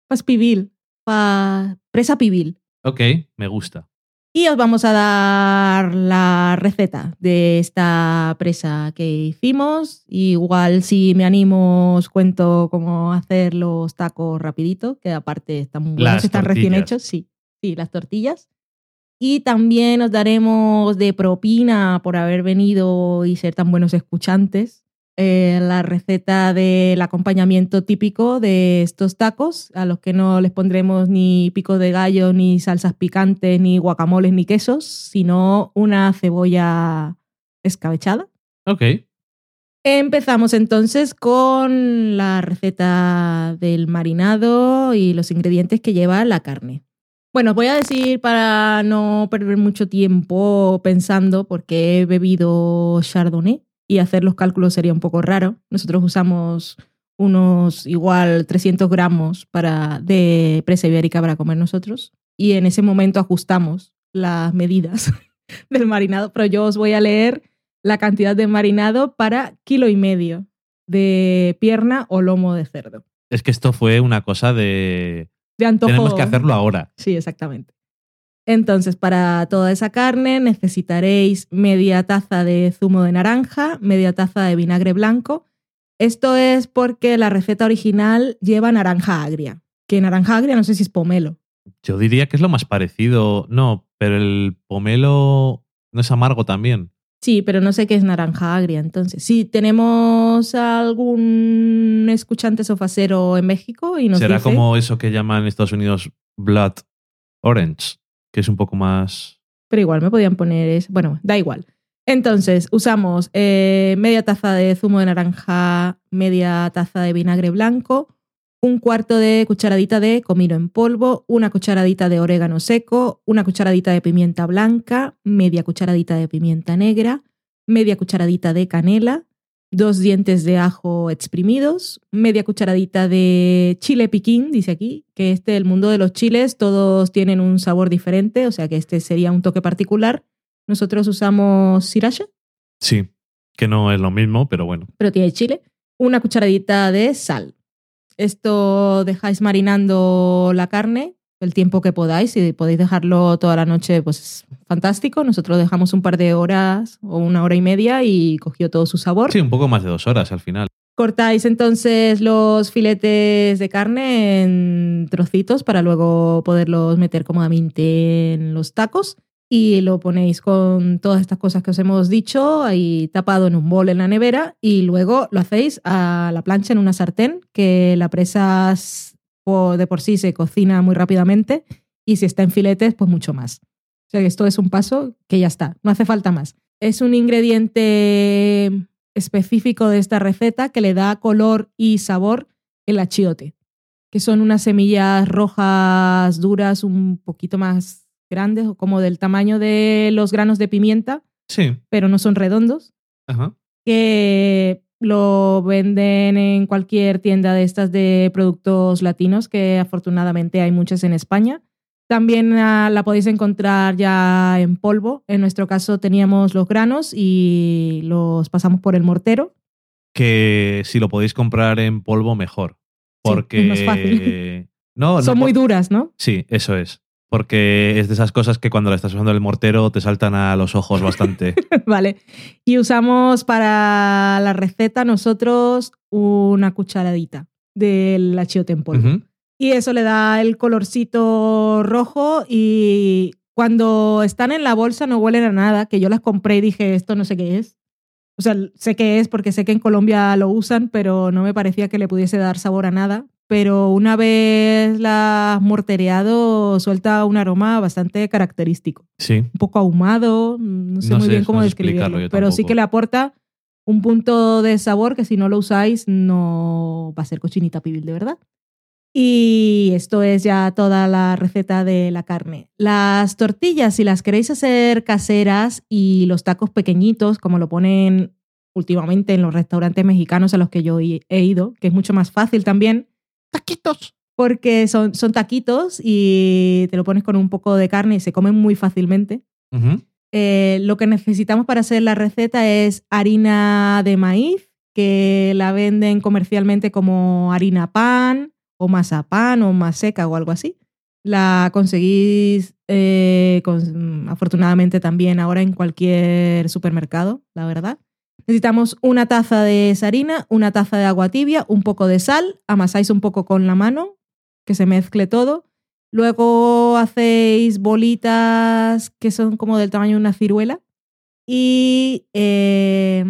fas pibil, fa- presa pibil. Ok, me gusta. Y os vamos a dar la receta de esta presa que hicimos. Igual si me animo os cuento cómo hacer los tacos rapidito, que aparte están muy buenos, están recién hechos, sí. Sí, las tortillas. Y también os daremos de propina por haber venido y ser tan buenos escuchantes eh, la receta del acompañamiento típico de estos tacos, a los que no les pondremos ni pico de gallo, ni salsas picantes, ni guacamoles, ni quesos, sino una cebolla escabechada. Ok. Empezamos entonces con la receta del marinado y los ingredientes que lleva la carne. Bueno, voy a decir para no perder mucho tiempo pensando, porque he bebido Chardonnay y hacer los cálculos sería un poco raro. Nosotros usamos unos igual 300 gramos para, de presa ibérica para comer nosotros y en ese momento ajustamos las medidas [laughs] del marinado, pero yo os voy a leer la cantidad de marinado para kilo y medio de pierna o lomo de cerdo. Es que esto fue una cosa de. De antojo. Tenemos que hacerlo ahora. Sí, exactamente. Entonces, para toda esa carne necesitaréis media taza de zumo de naranja, media taza de vinagre blanco. Esto es porque la receta original lleva naranja agria. Que naranja agria no sé si es pomelo. Yo diría que es lo más parecido. No, pero el pomelo no es amargo también. Sí, pero no sé qué es naranja agria. Entonces, si tenemos algún escuchante sofacero en México y nos Será dice- como eso que llaman en Estados Unidos Blood Orange, que es un poco más. Pero igual me podían poner es Bueno, da igual. Entonces, usamos eh, media taza de zumo de naranja, media taza de vinagre blanco, un cuarto de cucharadita de comino en polvo, una cucharadita de orégano seco, una cucharadita de pimienta blanca, media cucharadita de pimienta negra, media cucharadita de canela, dos dientes de ajo exprimidos, media cucharadita de chile piquín, dice aquí, que este, el mundo de los chiles, todos tienen un sabor diferente, o sea que este sería un toque particular. Nosotros usamos sriracha, Sí, que no es lo mismo, pero bueno. pero tiene chile. Una cucharadita de sal. Esto dejáis marinando la carne el tiempo que podáis. Si podéis dejarlo toda la noche, pues es fantástico. Nosotros dejamos un par de horas o una hora y media y cogió todo su sabor. Sí, un poco más de dos horas al final. Cortáis entonces los filetes de carne en trocitos para luego poderlos meter cómodamente en los tacos y lo ponéis con todas estas cosas que os hemos dicho ahí tapado en un bol en la nevera y luego lo hacéis a la plancha en una sartén que la presa de por sí se cocina muy rápidamente y si está en filetes pues mucho más. O sea que esto es un paso que ya está, no hace falta más. Es un ingrediente específico de esta receta que le da color y sabor el achiote, que son unas semillas rojas duras un poquito más grandes o como del tamaño de los granos de pimienta, Sí. pero no son redondos, Ajá. que lo venden en cualquier tienda de estas de productos latinos, que afortunadamente hay muchas en España. También ah, la podéis encontrar ya en polvo. En nuestro caso teníamos los granos y los pasamos por el mortero. Que si lo podéis comprar en polvo, mejor. Porque. es más fácil. [laughs] No, no Son muy por- duras, ¿no? Sí, eso es. Porque es de esas cosas que cuando la estás usando en el mortero te saltan a los ojos bastante. [laughs] vale. Y usamos para la receta nosotros una cucharadita del achiote en polvo. Y eso le da el colorcito rojo y cuando están en la bolsa no huelen a nada, que yo las compré y dije, esto no sé qué es. O sea, sé qué es porque sé que en Colombia lo usan, pero no me parecía que le pudiese dar sabor a nada. Pero una vez la has mortereado, suelta un aroma bastante característico. Sí. Un poco ahumado, no sé No muy sé, bien cómo no describirlo. Pero sí que le aporta un punto de sabor que si no lo usáis no va a ser cochinita pibil de verdad. Y esto es ya toda la receta de la carne. Las tortillas, si las queréis hacer caseras y los tacos pequeñitos, como lo ponen últimamente en los restaurantes mexicanos a los que yo he ido, que es mucho más fácil también. Taquitos. Porque son, son taquitos y te lo pones con un poco de carne y se comen muy fácilmente. Eh, lo que necesitamos para hacer la receta es harina de maíz, que la venden comercialmente como harina pan o mazapán o maseca o algo así. La conseguís eh, afortunadamente también ahora en cualquier supermercado, la verdad. Necesitamos una taza de esa harina, una taza de agua tibia, un poco de sal, amasáis un poco con la mano, que se mezcle todo. Luego hacéis bolitas que son como del tamaño de una ciruela y eh,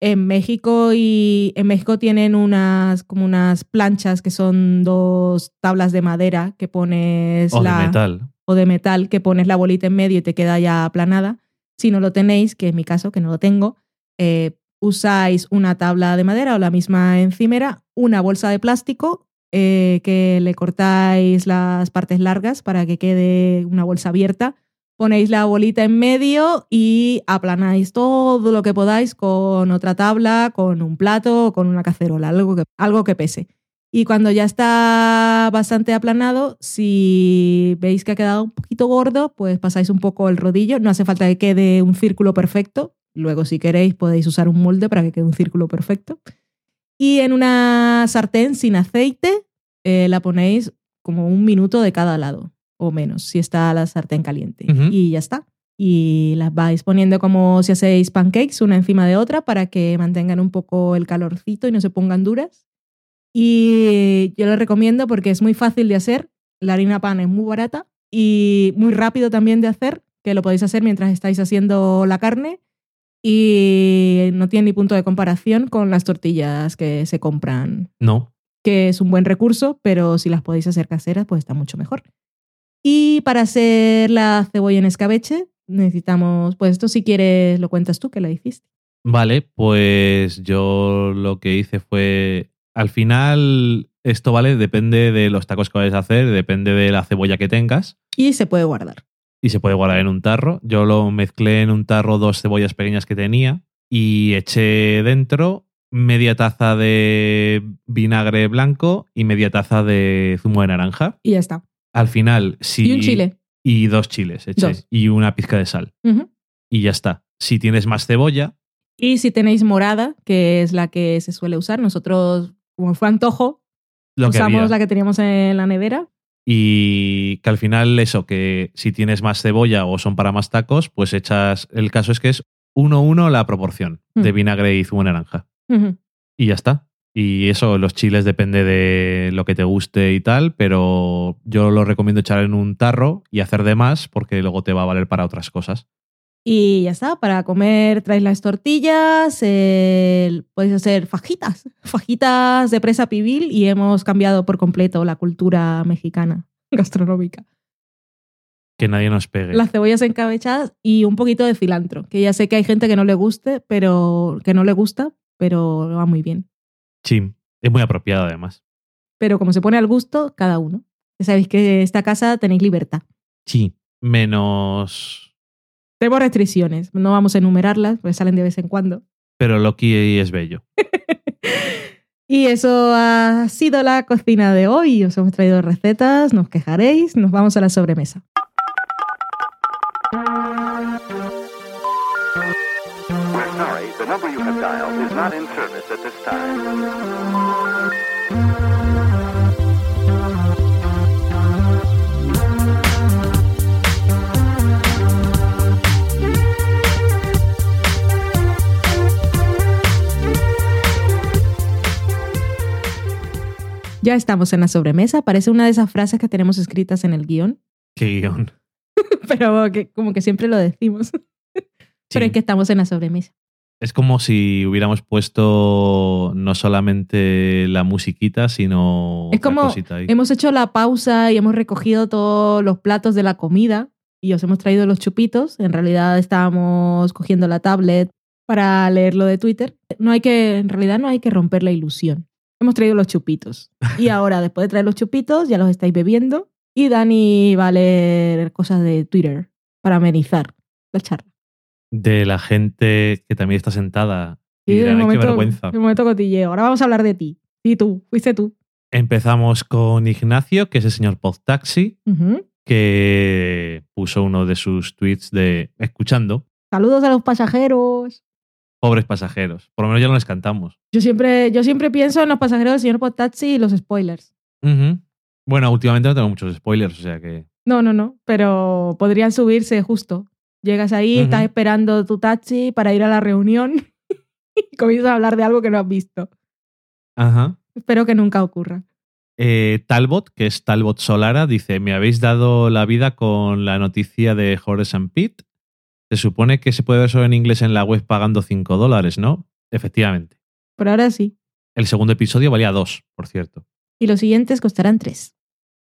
En México y en México tienen unas como unas planchas que son dos tablas de madera que pones O la de metal. o de metal que pones la bolita en medio y te queda ya aplanada. Si no lo tenéis, que es mi caso, que no lo tengo, eh, usáis una tabla de madera o la misma encimera, una bolsa de plástico eh, que le cortáis las partes largas para que quede una bolsa abierta. Ponéis la bolita en medio y aplanáis todo lo que podáis con otra tabla, con un plato o con una cacerola, algo que, algo que pese. Y cuando ya está bastante aplanado, si veis que ha quedado un poquito gordo, pues pasáis un poco el rodillo. No hace falta que quede un círculo perfecto. Luego, si queréis, podéis usar un molde para que quede un círculo perfecto. Y en una sartén sin aceite eh, la ponéis como un minuto de cada lado, o menos, si está la sartén caliente. Ujú. Y ya está. Y las vais poniendo como si hacéis pancakes, una encima de otra, para que mantengan un poco el calorcito y no se pongan duras. Y yo lo recomiendo porque es muy fácil de hacer. La harina pan es muy barata y muy rápido también de hacer, que lo podéis hacer mientras estáis haciendo la carne. Y no tiene ni punto de comparación con las tortillas que se compran, No. que es un buen recurso, pero si las podéis hacer caseras, pues está mucho mejor. Y para hacer la cebolla en escabeche, necesitamos, pues esto si quieres lo cuentas tú, que la hiciste. Vale, pues yo lo que hice fue. Al final, esto vale, depende de los tacos que vayas a hacer, depende de la cebolla que tengas. Y se puede guardar. y se puede guardar en un tarro. Yo lo mezclé en un tarro dos cebollas pequeñas que tenía y eché dentro media taza de vinagre blanco y media taza de zumo de naranja. Y ya está. Al final, si... Y un chile. Y dos chiles. Dos. Y una pizca de sal. Y ya está. Si tienes más cebolla, Y si tenéis morada, que es la que se suele usar, nosotros, como fue antojo, lo que usamos había. la que teníamos en la nevera. Y que al final eso, que si tienes más cebolla o son para más tacos, pues echas... El caso es que es 1-1 la proporción de vinagre y zumo de naranja. Y ya está. Y eso, los chiles depende de lo que te guste y tal, pero yo lo recomiendo echar en un tarro y hacer de más porque luego te va a valer para otras cosas. Y ya está, para comer traéis las tortillas, podéis hacer fajitas, [laughs] fajitas de presa pibil y hemos cambiado por completo la cultura mexicana [laughs] gastronómica. Que nadie nos pegue. Las cebollas encabechadas y un poquito de cilantro, que ya sé que hay gente que no le guste, pero que no le gusta, pero va muy bien. Sí, es muy apropiado además. Pero como se pone al gusto, cada uno. Ya sabéis que en esta casa tenéis libertad. Sí, menos... Tenemos restricciones, no vamos a enumerarlas, porque salen de vez en cuando. Pero Loki es bello. [laughs] Y eso ha sido la cocina de hoy. Os hemos traído recetas, nos quejaréis, nos vamos a la sobremesa. Number you have dialed is not in service at this time. Ya estamos en la sobremesa. Parece una de esas frases que tenemos escritas en el guion, [laughs] Qué guion. pero que como que siempre lo decimos. [laughs] Pero es que estamos en la sobremesa. Es como si hubiéramos puesto no solamente la musiquita, sino Es como cosita ahí. hemos hecho la pausa y hemos recogido todos los platos de la comida y os hemos traído los chupitos. En realidad estábamos cogiendo la tablet para leer lo de Twitter. No hay que, en realidad no hay que romper la ilusión. Hemos traído los chupitos. Y [laughs] ahora, después de traer los chupitos, ya los estáis bebiendo. Y Dani va a leer cosas de Twitter para amenizar la charla. De la gente que también está sentada. Y Y dirán, "Ay, qué momento, vergüenza. el momento cotilleo. Ahora vamos a hablar de ti. Y tú, fuiste tú. Empezamos con Ignacio, que es el señor Podtaxi, Ujú. que puso uno de sus tweets de escuchando, Saludos a los pasajeros. pobres pasajeros. Por lo menos ya no les cantamos. Yo siempre, yo siempre pienso en los pasajeros del señor Potaxi y los spoilers. Bueno, últimamente no tengo muchos spoilers, o sea que. No, no, no, pero podrían subirse justo. Llegas ahí, estás esperando tu taxi para ir a la reunión [laughs] y comienzas a hablar de algo que no has visto. Ajá. Espero que nunca ocurra. Eh, Talbot, que es Talbot Solara, dice: Me habéis dado la vida con la noticia de Horace and Pete. Se supone que se puede ver solo en inglés en la web pagando 5 dólares, ¿no? Efectivamente. Por ahora sí. El segundo episodio valía 2, por cierto. Y los siguientes costarán 3.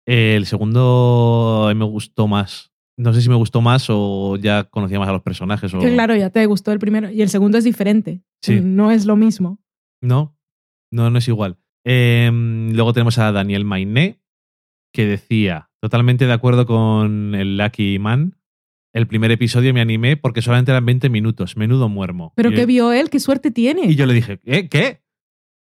El segundo me gustó más. No sé si me gustó más o ya conocía más a los personajes. O... Claro, ya te gustó el primero. Y el segundo es diferente. Sí. No es lo mismo. No, no, no es igual. Eh, luego tenemos a Daniel Mainé, que decía, totalmente de acuerdo con el Lucky Man. El primer episodio me animé porque solamente eran 20 minutos. Menudo muermo. Pero y, ¿qué vio él? ¿Qué suerte tiene? y yo le dije, ¿eh? ¿Qué?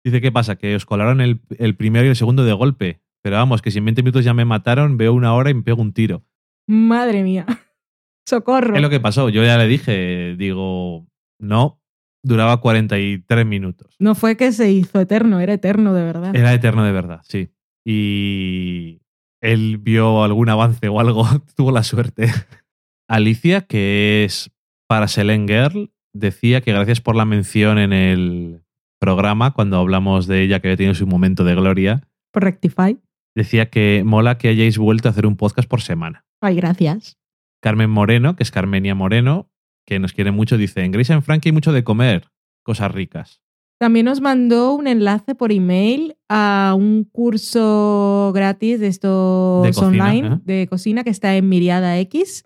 Dice, ¿qué pasa? Que os colaron el, el primero y el segundo de golpe. Pero vamos, que si en 20 minutos ya me mataron, veo una hora y me pego un tiro. Madre mía. [laughs] Socorro. Es lo que pasó. Yo ya le dije, digo, no, duraba 43 minutos. No fue que se hizo eterno, era eterno de verdad. Era eterno de verdad, sí. Y él vio algún avance o algo, [laughs] tuvo la suerte. [laughs] Alicia, que es para Selene Girl, decía que gracias por la mención en el programa, cuando hablamos de ella que había tenido su momento de gloria, Por Rectify. decía que mola que hayáis vuelto a hacer un podcast por semana. Ay, gracias. Carmen Moreno, que es Carmenia Moreno, que nos quiere mucho, dice, en Grace and Frankie hay mucho de comer, cosas ricas. También nos mandó un enlace por email a un curso gratis de estos De cocina, online ¿eh? de cocina que está en Miriada X,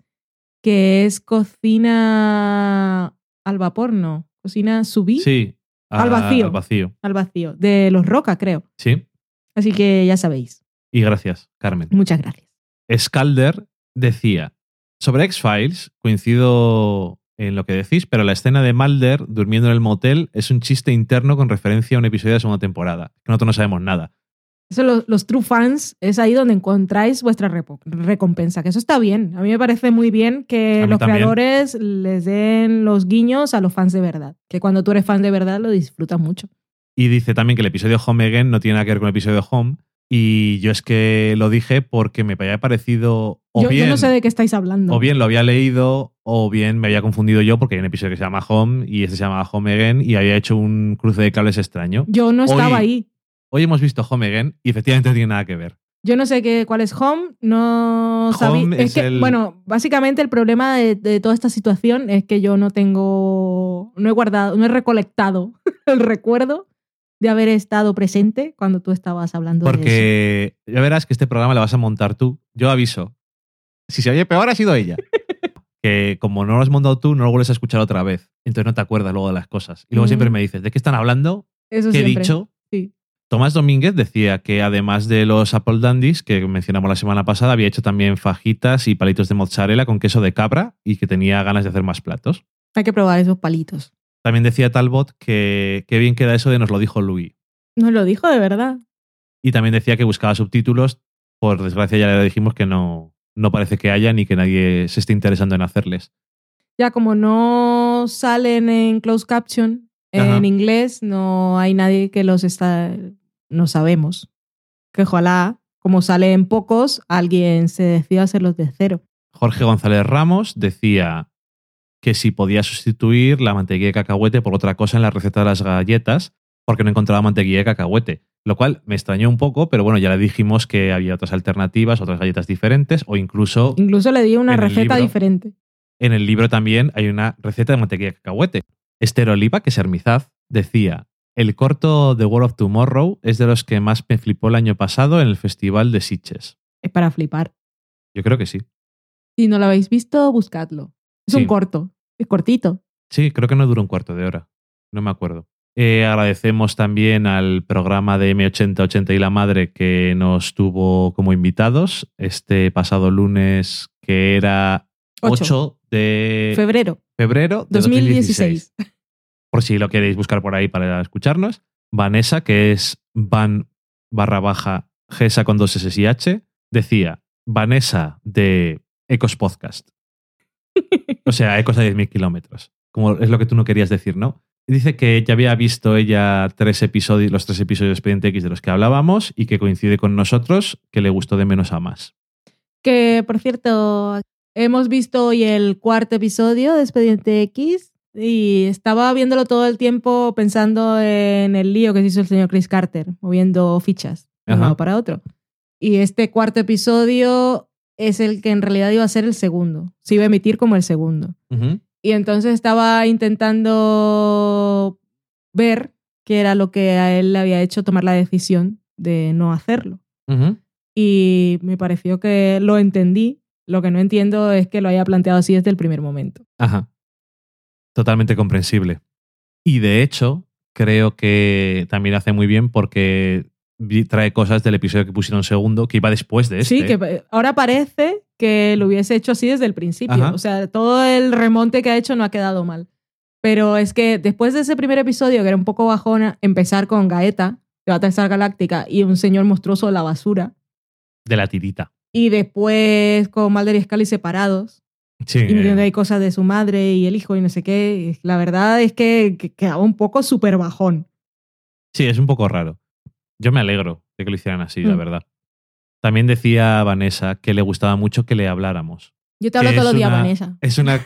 que es cocina al vapor, no, cocina subí Sí. Al vacío. Al vacío. al vacío, de los Roca, creo. Sí. Así que ya sabéis. Y gracias, Carmen. Muchas gracias. Scalder decía, sobre X-Files, coincido en lo que decís, pero la escena de Mulder durmiendo en el motel es un chiste interno con referencia a un episodio de la segunda temporada. que Nosotros no sabemos nada. Eso, los, los true fans, es ahí donde encontráis vuestra recompensa, que eso está bien. A mí me parece muy bien que los también. creadores les den los guiños a los fans de verdad. Que cuando tú eres fan de verdad lo disfrutas mucho. Y dice también que el episodio Home Again no tiene nada que ver con el episodio Home. Y yo es que lo dije porque me había parecido o Yo, yo bien, no sé de qué estáis hablando. o bien lo había leído o bien me había confundido yo porque hay un episodio que se llama Home y este se llama Home Again y había hecho un cruce de cables extraño. Yo no estaba Hoy- ahí. Hoy hemos visto Home Again y efectivamente no tiene nada que ver. Yo no sé qué, cuál es Home, no sabía. Es que, el- bueno, básicamente el problema de, de toda esta situación es que yo no tengo, no he guardado, no he recolectado [laughs] el recuerdo de haber estado presente cuando tú estabas hablando de eso. Porque ya verás que este programa lo vas a montar tú. Yo aviso. Si se oye peor, ha sido ella. [laughs] que como no lo has montado tú, no lo vuelves a escuchar otra vez. Entonces no te acuerdas luego de las cosas. Y luego Mm. siempre me dices, ¿de qué están hablando? Eso ¿Qué he dicho? Sí. Tomás Domínguez decía que además de los Apple Dandies que mencionamos la semana pasada, había hecho también fajitas y palitos de mozzarella con queso de cabra y que tenía ganas de hacer más platos. Hay que probar esos palitos. También decía Talbot que qué bien queda eso de nos lo dijo Louis. Nos lo dijo de verdad. Y también decía que buscaba subtítulos. Por desgracia ya le dijimos que no, no parece que haya ni que nadie se esté interesando en hacerles. Ya como no salen en closed caption en inglés, no hay nadie que los está. No sabemos. Que ojalá, como salen pocos, alguien se decida hacerlos de cero. Jorge González Ramos decía que si podía sustituir la mantequilla de cacahuete por otra cosa en la receta de las galletas, porque no encontraba mantequilla de cacahuete. Lo cual me extrañó un poco, pero bueno, ya le dijimos que había otras alternativas, otras galletas diferentes, o incluso Incluso le di una receta libro. diferente. en el libro también hay una receta de mantequilla de cacahuete. Esther Oliva, que es Hermizaz, decía: El corto The World of Tomorrow es de los que más me flipó el año pasado en el Festival de Sitges. Es para flipar. Yo creo que sí. Si no lo habéis visto, buscadlo. Es Sí. un corto. Es cortito. Sí, creo que no dura un cuarto de hora. No me acuerdo. Eh, agradecemos también al programa de M8080 y la Madre que nos tuvo como invitados este pasado lunes, que era Ocho. 8 de Febrero febrero de 2016. 2016. Por si lo queréis buscar por ahí para escucharnos. Vanessa, que es van barra baja Gesa con dos S y H, decía Vanessa de Ecos Podcast. O sea, Ecos a 10.000 kilómetros. Como es lo que tú no querías decir, ¿no? Dice que ya había visto ella tres episodios, los tres episodios de Expediente X de los que hablábamos y que coincide con nosotros, que le gustó de menos a más. Que, por cierto, hemos visto hoy el cuarto episodio de Expediente X y estaba viéndolo todo el tiempo pensando en el lío que se hizo el señor Chris Carter, moviendo fichas de un lado para otro. Y este cuarto episodio es el que en realidad iba a ser el segundo. Se iba a emitir como el segundo. Y entonces estaba intentando ver qué era lo que a él le había hecho tomar la decisión de no hacerlo. Y me pareció que lo entendí. Lo que no entiendo es que lo haya planteado así desde el primer momento. Ajá. Totalmente comprensible. Y de hecho, creo que también hace muy bien porque trae cosas del episodio que pusieron segundo, que iba después de este. Sí, que pa- ahora parece que lo hubiese hecho así desde el principio. Ajá. O sea, todo el remonte que ha hecho no ha quedado mal. Pero es que después de ese primer episodio, que era un poco bajona, empezar con Gaeta, de Battlestar Galáctica, y un señor monstruoso de la basura, De la tirita. y después con Mulder y Scully separados, Sí. y metiendo ahí cosas de su madre y el hijo y no sé qué, la verdad es que, que quedaba un poco súper bajón. Sí, es un poco raro. Yo me alegro de que lo hicieran así, la Mm. verdad. También decía Vanessa que le gustaba mucho que le habláramos. Yo te hablo todos los días, Vanessa. Es una,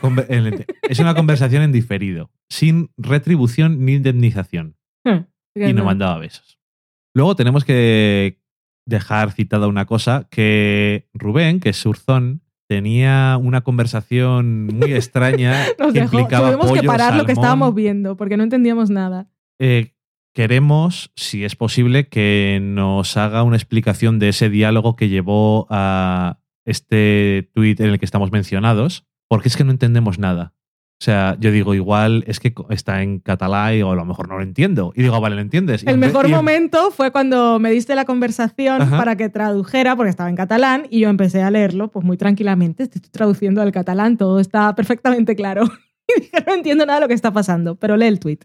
es una conversación en diferido, sin retribución ni indemnización. Y no mandaba besos. Luego tenemos que dejar citada una cosa, que Rubén, que es Surzón, tenía una conversación muy extraña [laughs] Nos que dejó, implicaba tuvimos que parar lo que estábamos viendo, porque no entendíamos nada. Eh, queremos, si es posible, que nos haga una explicación de ese diálogo que llevó a este tuit en el que estamos mencionados, porque es que no entendemos nada. O sea, yo digo, igual es que está en catalán y o a lo mejor no lo entiendo. Y digo, vale, ¿lo entiendes? Y El mejor y- momento fue cuando me diste la conversación Ajá. para que tradujera, porque estaba en catalán, y yo empecé a leerlo pues muy tranquilamente. Estoy traduciendo al catalán, todo está perfectamente claro. [laughs] Y dije, no entiendo nada de lo que está pasando, pero lee el tweet.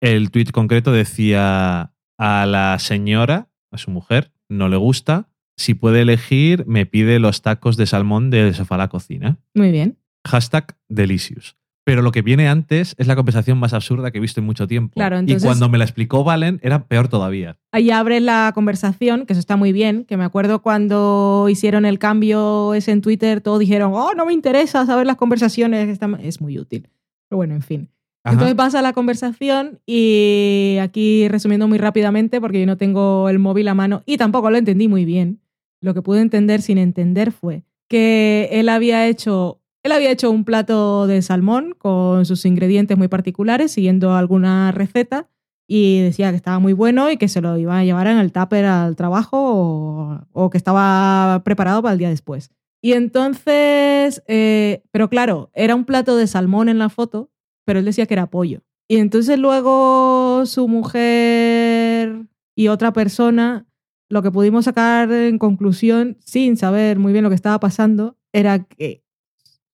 El tuit concreto decía a la señora, a su mujer, no le gusta. Si puede elegir, me pide los tacos de salmón del sofá a la cocina. Muy bien. Hashtag delicious. Pero lo que viene antes es la conversación más absurda que he visto en mucho tiempo. Claro, entonces- Y cuando me la explicó Valen, era peor todavía. Ahí abre la conversación, que eso está muy bien, que me acuerdo cuando hicieron el cambio ese en Twitter, todos dijeron, oh, no me interesa saber las conversaciones, está- es muy útil. Pero bueno, en fin. Ajá. Entonces pasa la conversación y aquí resumiendo muy rápidamente, porque yo no tengo el móvil a mano y tampoco lo entendí muy bien, lo que pude entender sin entender fue que él había hecho, él había hecho un plato de salmón con sus ingredientes muy particulares, siguiendo alguna receta, y decía que estaba muy bueno y que se lo iba a llevar en el tupper al trabajo o, que estaba preparado para el día después. Y entonces, eh, pero claro, era un plato de salmón en la foto, pero él decía que era pollo. Y entonces luego su mujer y otra persona, lo que pudimos sacar en conclusión, sin saber muy bien lo que estaba pasando, era que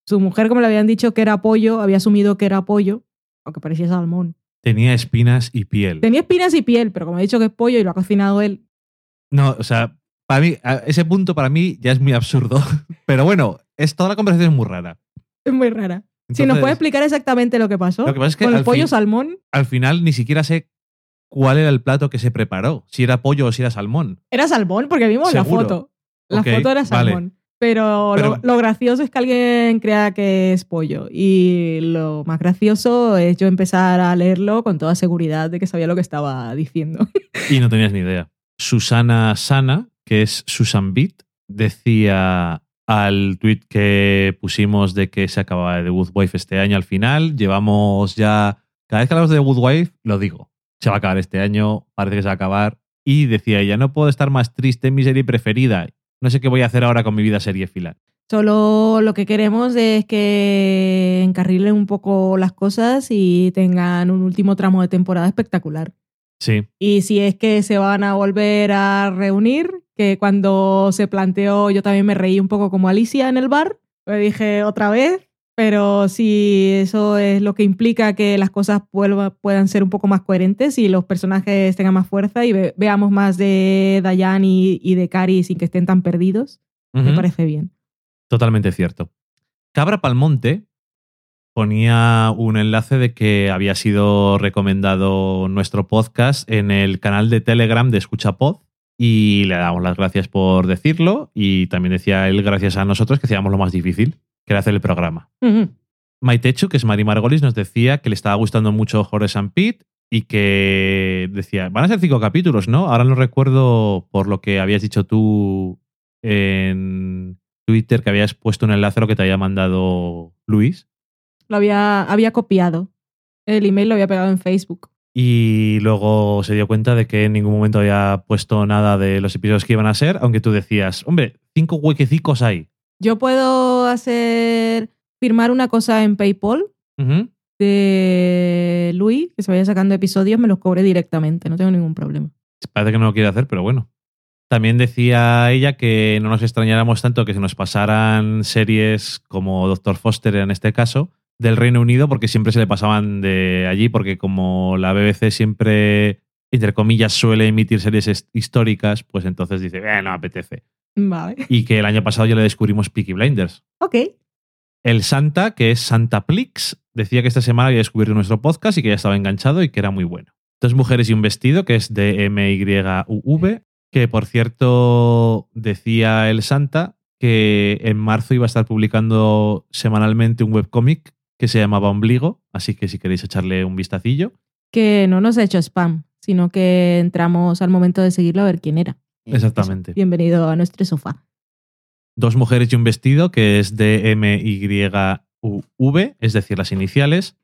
su mujer, como le habían dicho que era pollo, había asumido que era pollo, aunque parecía salmón. Tenía espinas y piel. Tenía espinas y piel, pero como ha dicho que es pollo y lo ha cocinado él, No, o sea, para mí, ese punto para mí ya es muy absurdo. [laughs] Pero bueno, es, toda la conversación es muy rara. es muy rara. Si nos puede explicar exactamente lo que pasó Lo que pasa es que con el pollo fin- salmón, Al final ni siquiera sé cuál era el plato que se preparó. Si era pollo o si era salmón. era salmón porque vimos la foto. La foto era vale. salmón. Pero, Pero- lo, lo gracioso es que alguien crea que es pollo. Y lo más gracioso es yo empezar a leerlo con toda seguridad de que sabía lo que estaba diciendo. [laughs] Y no tenías ni idea. Susana Sana, que es Susan Beat, decía al tweet que pusimos de que se acababa The Good Wife este año al final. Llevamos ya. Cada vez que hablamos de The Good Wife, lo digo. Se va a acabar este año, parece que se va a acabar. Y decía ella, no puedo estar más triste en mi serie preferida. No sé qué voy a hacer ahora con mi vida serie fila. Solo lo que queremos es que encarrilen un poco las cosas y tengan un último tramo de temporada espectacular. Sí. Y si es que se van a volver a reunir, que cuando se planteó yo también me reí un poco como Alicia en el bar, pues dije otra vez, pero si eso es lo que implica que las cosas puedan ser un poco más coherentes y los personajes tengan más fuerza y ve- veamos más de Dayan y, y de Cari sin que estén tan perdidos, me parece bien. Totalmente cierto. Cabra Palmonte ponía un enlace de que había sido recomendado nuestro podcast en el canal de Telegram de Escucha Pod y le damos las gracias por decirlo y también decía él gracias a nosotros que hacíamos lo más difícil, que era hacer el programa. Ujú. Maitechu, que es Mari Margolis, nos decía que le estaba gustando mucho Horace and Pete y que decía, van a ser cinco capítulos, ¿no? Ahora no recuerdo por lo que habías dicho tú en Twitter que habías puesto un enlace a lo que te había mandado Luis. Lo había, había copiado. El email lo había pegado en Facebook. Y luego se dio cuenta de que en ningún momento había puesto nada de los episodios que iban a ser, aunque tú decías, hombre, cinco huequecicos hay. Yo puedo hacer firmar una cosa en PayPal de Luis, que se vaya sacando episodios, me los cobre directamente, no tengo ningún problema. Parece que no lo quiere hacer, pero bueno. También decía ella que no nos extrañáramos tanto que se nos pasaran series como Doctor Foster en este caso del Reino Unido porque siempre se le pasaban de allí porque como la BBC siempre entre comillas suele emitir series históricas pues entonces dice eh, no apetece Vale. y que el año pasado ya le descubrimos Peaky Blinders Ok. el Santa que es Santa Plix decía que esta semana había descubierto nuestro podcast y que ya estaba enganchado y que era muy bueno Dos mujeres y un vestido que es de MYUV que por cierto decía el Santa que en marzo iba a estar publicando semanalmente un webcómic que se llamaba Ombligo, así que si queréis echarle un vistacillo. Que no nos ha hecho spam, sino que entramos al momento de seguirlo a ver quién era. Exactamente. Bienvenido a nuestro sofá. Dos mujeres y un vestido que es de MYUV, es decir, las iniciales.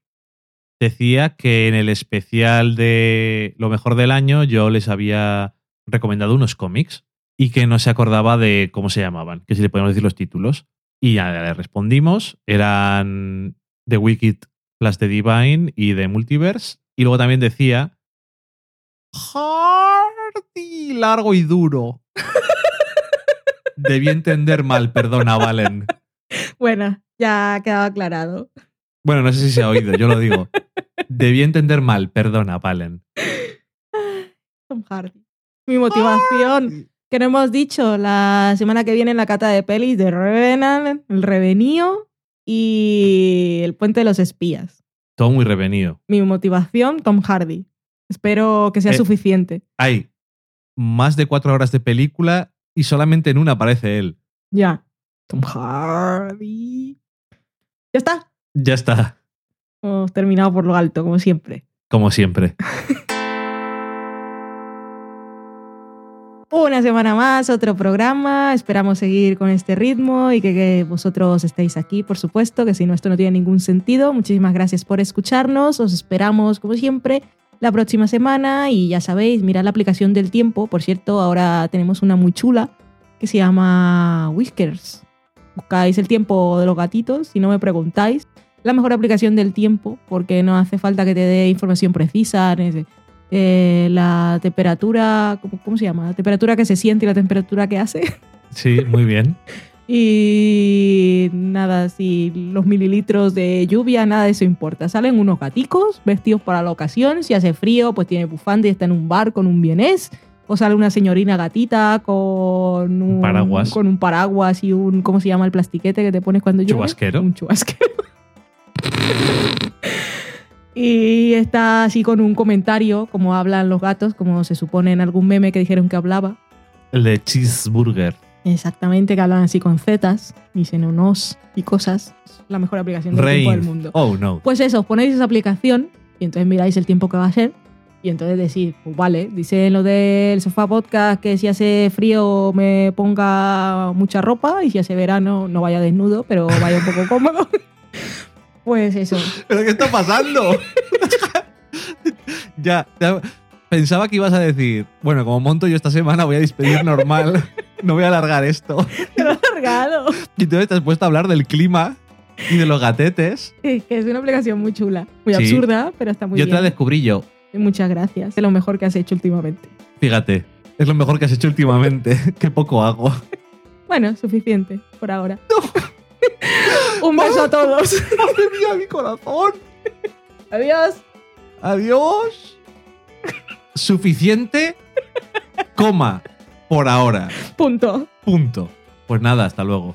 Decía que en el especial de lo mejor del año yo les había recomendado unos cómics y que no se acordaba de cómo se llamaban, que si le podemos decir los títulos. Y ya le respondimos, eran The Wicked plus The Divine y The Multiverse. Y luego también decía Hardy, largo y duro. [laughs] Debí entender mal, perdona, Valen. Bueno, ya ha quedado aclarado. Bueno, no sé si se ha oído, yo lo digo. [laughs] Debí entender mal, perdona, Valen. Tom Hardy. Mi motivación. Que no hemos dicho la semana que viene en la cata de pelis de Revenant, El Revenío y El Puente de los Espías. Todo muy revenido. Mi motivación, Tom Hardy. Espero que sea Eh. suficiente. Hay más de cuatro horas de película y solamente en una aparece él. Ya. Tom Hardy. Ya está. Ya está, Hemos terminado por lo alto, como siempre. como siempre. [laughs] Una semana más, otro programa. Esperamos seguir con este ritmo y que, vosotros estéis aquí, por supuesto, que si no, esto no tiene ningún sentido. Muchísimas gracias por escucharnos. Os esperamos, como siempre, la próxima semana. Y ya sabéis, mirad la aplicación del tiempo. Por cierto, ahora tenemos una muy chula que se llama Whiskers. Buscáis el tiempo de los gatitos, si no me preguntáis. La mejor aplicación del tiempo, porque no hace falta que te dé información precisa. Eh, la temperatura, ¿cómo, cómo se llama? La temperatura que se siente y la temperatura que hace. [laughs] Sí, muy bien. Y nada, si los mililitros de lluvia, nada de eso importa. Salen unos gaticos vestidos para la ocasión. Si hace frío, pues tiene bufanda y está en un bar con un vienés. O sale una señorina gatita con un, paraguas. Con un paraguas y un, ¿cómo se llama el plastiquete que te pones cuando llueve? Chubasquero. Un chubasquero. [laughs] y está así con un comentario, como hablan los gatos, como se supone en algún meme que dijeron que hablaba. El de Cheeseburger. Exactamente, que hablan así con zetas, dicen unos y cosas. Es la mejor aplicación del tiempo del mundo. Oh, no. Pues eso, os ponéis esa aplicación y entonces miráis el tiempo que va a ser y entonces decís, pues vale, dice lo del sofá podcast que si hace frío me ponga mucha ropa y si hace verano no vaya desnudo, pero vaya un poco cómodo. [laughs] pues eso. [laughs] ¿Pero qué está pasando? [laughs] ya, ya, pensaba que ibas a decir, bueno, como monto yo esta semana voy a despedir normal, no voy a alargar esto. [laughs] Te lo he largado. Y entonces te has puesto a hablar del clima y de los gatetes. Es que es una aplicación muy chula, muy Sí. absurda, pero está muy yo te la bien. descubrí yo. Muchas gracias. Es lo mejor que has hecho últimamente. Fíjate, es lo mejor que has hecho últimamente. Qué poco hago. Bueno, suficiente por ahora. [laughs] Un beso a todos. [laughs] ¡Madre mía, mi corazón! Adiós. Adiós. Suficiente, coma, por ahora. Punto. Punto. Pues nada, hasta luego.